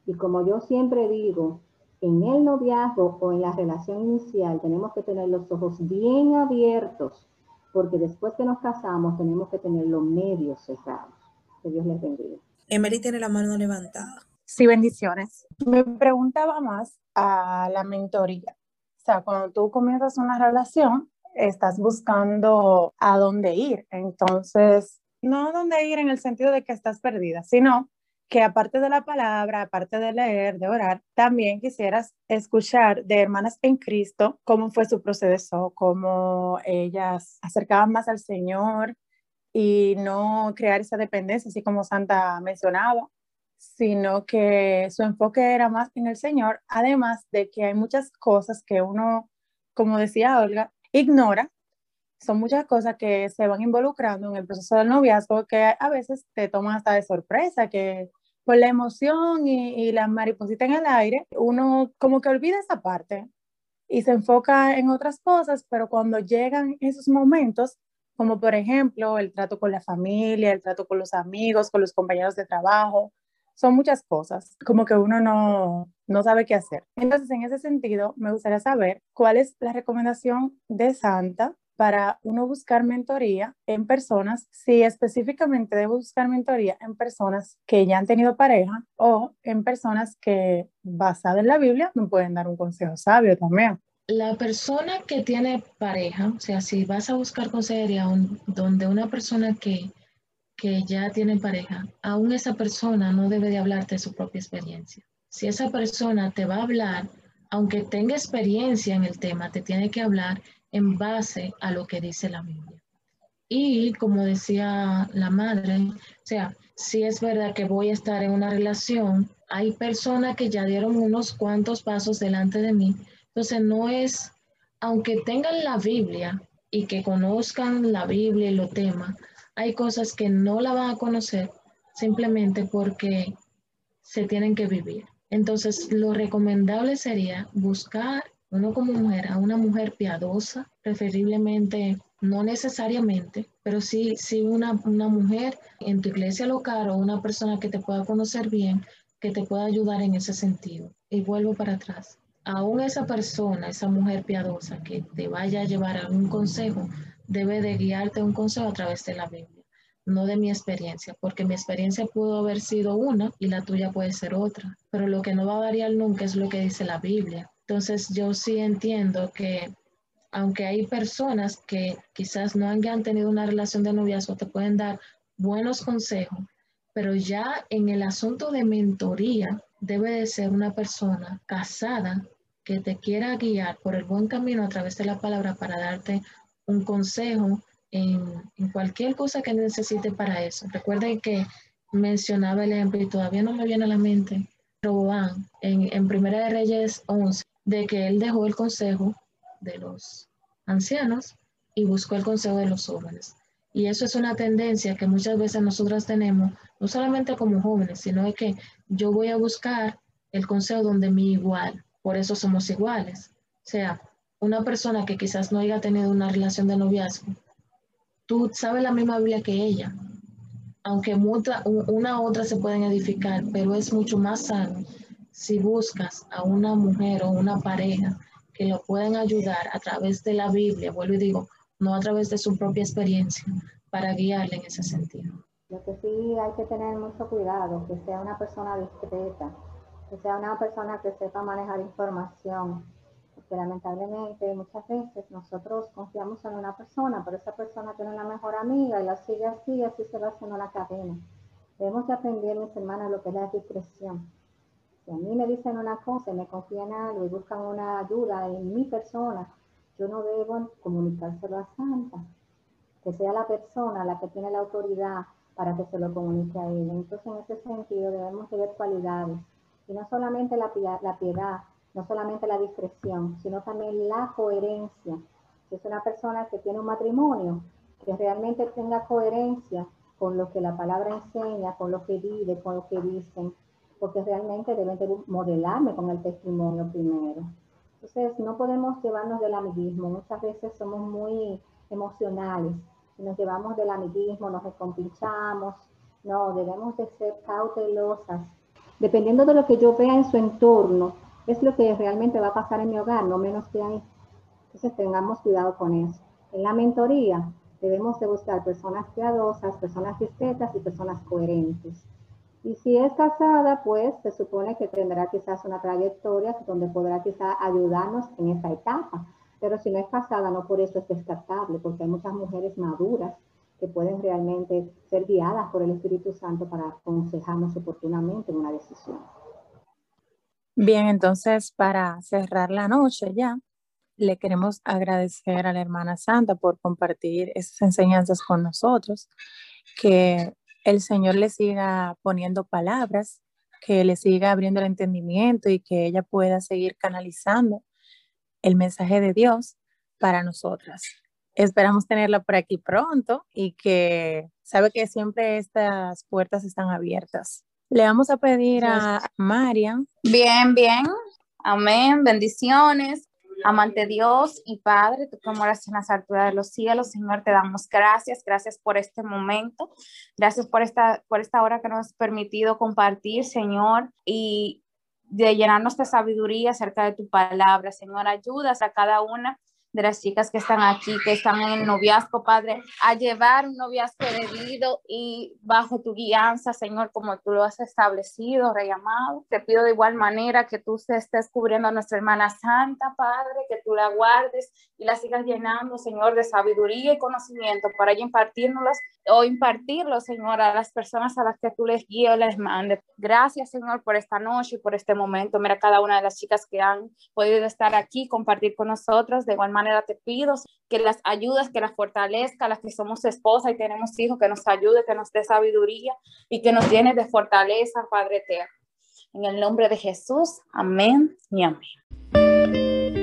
Y como yo siempre digo, en el noviazgo o en la relación inicial tenemos que tener los ojos bien abiertos, porque después que nos casamos tenemos que tener los medios cerrados. Que Dios les bendiga. Emery tiene la mano levantada. Sí, bendiciones. Me preguntaba más a la mentoría. O sea, cuando tú comienzas una relación, estás buscando a dónde ir. Entonces, no a dónde ir en el sentido de que estás perdida, sino que aparte de la palabra, aparte de leer, de orar, también quisieras escuchar de hermanas en Cristo cómo fue su proceso, cómo ellas acercaban más al Señor y no crear esa dependencia, así como Santa mencionaba, sino que su enfoque era más en el Señor, además de que hay muchas cosas que uno, como decía Olga, ignora. Son muchas cosas que se van involucrando en el proceso del noviazgo que a veces te toman hasta de sorpresa, que por la emoción y, la mariposita en el aire, uno como que olvida esa parte y se enfoca en otras cosas, pero cuando llegan esos momentos, como por ejemplo el trato con la familia, el trato con los amigos, con los compañeros de trabajo, son muchas cosas, como que uno no, no sabe qué hacer. Entonces, en ese sentido, me gustaría saber cuál es la recomendación de Santa para uno buscar mentoría en personas, si específicamente debo buscar mentoría en personas que ya han tenido pareja o en personas que, basada en la Biblia, me pueden dar un consejo sabio también. La persona que tiene pareja, o sea, si vas a buscar consejería donde una persona que, que ya tiene pareja, aún esa persona no debe de hablarte de su propia experiencia. Si esa persona te va a hablar, aunque tenga experiencia en el tema, te tiene que hablar en base a lo que dice la Biblia. Y como decía la madre, o sea, si es verdad que voy a estar en una relación, hay personas que ya dieron unos cuantos pasos delante de mí. Entonces no es, aunque tengan la Biblia y que conozcan la Biblia y los temas, hay cosas que no la van a conocer simplemente porque se tienen que vivir. Entonces, lo recomendable sería buscar uno como mujer, a una mujer piadosa, preferiblemente, no necesariamente, pero sí, sí una, una mujer en tu iglesia local o una persona que te pueda conocer bien, que te pueda ayudar en ese sentido. Y vuelvo para atrás. Aún esa persona, esa mujer piadosa que te vaya a llevar a un consejo, debe de guiarte un consejo a través de la Biblia, no de mi experiencia, porque mi experiencia pudo haber sido una y la tuya puede ser otra, pero lo que no va a variar nunca es lo que dice la Biblia. Entonces yo sí entiendo que aunque hay personas que quizás no han tenido una relación de noviazgo, te pueden dar buenos consejos, pero ya en el asunto de mentoría debe de ser una persona casada que te quiera guiar por el buen camino a través de la palabra para darte un consejo en, cualquier cosa que necesite para eso. Recuerden que mencionaba el ejemplo y todavía no me viene a la mente, Roboán en, en Primera de Reyes 11, de que él dejó el consejo de los ancianos y buscó el consejo de los jóvenes. Y eso es una tendencia que muchas veces nosotras tenemos, no solamente como jóvenes, sino de que yo voy a buscar el consejo donde mi igual, por eso somos iguales. O sea, una persona que quizás no haya tenido una relación de noviazgo, tú sabes la misma Biblia que ella, aunque mucha, una u otra se pueden edificar, pero es mucho más sano si buscas a una mujer o una pareja que lo pueden ayudar a través de la Biblia, vuelvo y digo, no a través de su propia experiencia, para guiarle en ese sentido. Lo que sí hay que tener mucho cuidado, que sea una persona discreta, que sea una persona que sepa manejar información, que lamentablemente muchas veces nosotros confiamos en una persona, pero esa persona tiene una mejor amiga y la sigue así, y así se va haciendo una cadena. Debemos de aprender, mis hermanas, lo que es la discreción. Si a mí me dicen una cosa y me confían algo y buscan una ayuda en mi persona, yo no debo comunicárselo a Santa, que sea la persona la que tiene la autoridad para que se lo comunique a ella. Entonces, en ese sentido, debemos de ver cualidades, y no solamente la, la piedad, no solamente la discreción, sino también la coherencia. Si es una persona que tiene un matrimonio, que realmente tenga coherencia con lo que la palabra enseña, con lo que vive, con lo que dicen, porque realmente deben de modelarme con el testimonio primero. Entonces, no podemos llevarnos del amiguismo. Muchas veces somos muy emocionales. Nos llevamos del amiguismo, nos descompinchamos. No, debemos de ser cautelosas. Dependiendo de lo que yo vea en su entorno, es lo que realmente va a pasar en mi hogar, no menos que ahí. Entonces tengamos cuidado con eso. En la mentoría debemos de buscar personas piadosas, personas discretas y personas coherentes. Y si es casada, pues se supone que tendrá quizás una trayectoria donde podrá quizás ayudarnos en esa etapa. Pero si no es casada, no por eso es descartable, porque hay muchas mujeres maduras que pueden realmente ser guiadas por el Espíritu Santo para aconsejarnos oportunamente en una decisión. Bien, entonces para cerrar la noche ya, le queremos agradecer a la hermana Santa por compartir esas enseñanzas con nosotros, que el Señor le siga poniendo palabras, que le siga abriendo el entendimiento y que ella pueda seguir canalizando el mensaje de Dios para nosotras. Esperamos tenerla por aquí pronto y que sabe que siempre estas puertas están abiertas le vamos a pedir a Marian. Bien, bien. Amén. Bendiciones. Amante Dios y Padre, tú como eres en las alturas de los cielos, Señor, te damos gracias, gracias por este momento, gracias por esta, por esta hora que nos has permitido compartir, Señor, y de llenarnos de sabiduría acerca de tu palabra, Señor, ayudas a cada una de las chicas que están aquí, que están en el noviazgo, Padre, a llevar un noviazgo debido y bajo tu guianza, Señor, como tú lo has establecido, Rey amado. Te pido de igual manera que tú estés cubriendo a nuestra hermana santa, Padre, que tú la guardes y la sigas llenando, Señor, de sabiduría y conocimiento para impartirnos o impartirlo, Señor, a las personas a las que tú les guíes o les mandes. Gracias, Señor, por esta noche y por este momento. Mira cada una de las chicas que han podido estar aquí, compartir con nosotros. De igual manera te pido que las ayudes, que las fortalezca, las que somos esposa y tenemos hijos, que nos ayude, que nos dé sabiduría y que nos llene de fortaleza, Padre eterno. En el nombre de Jesús, amén y amén.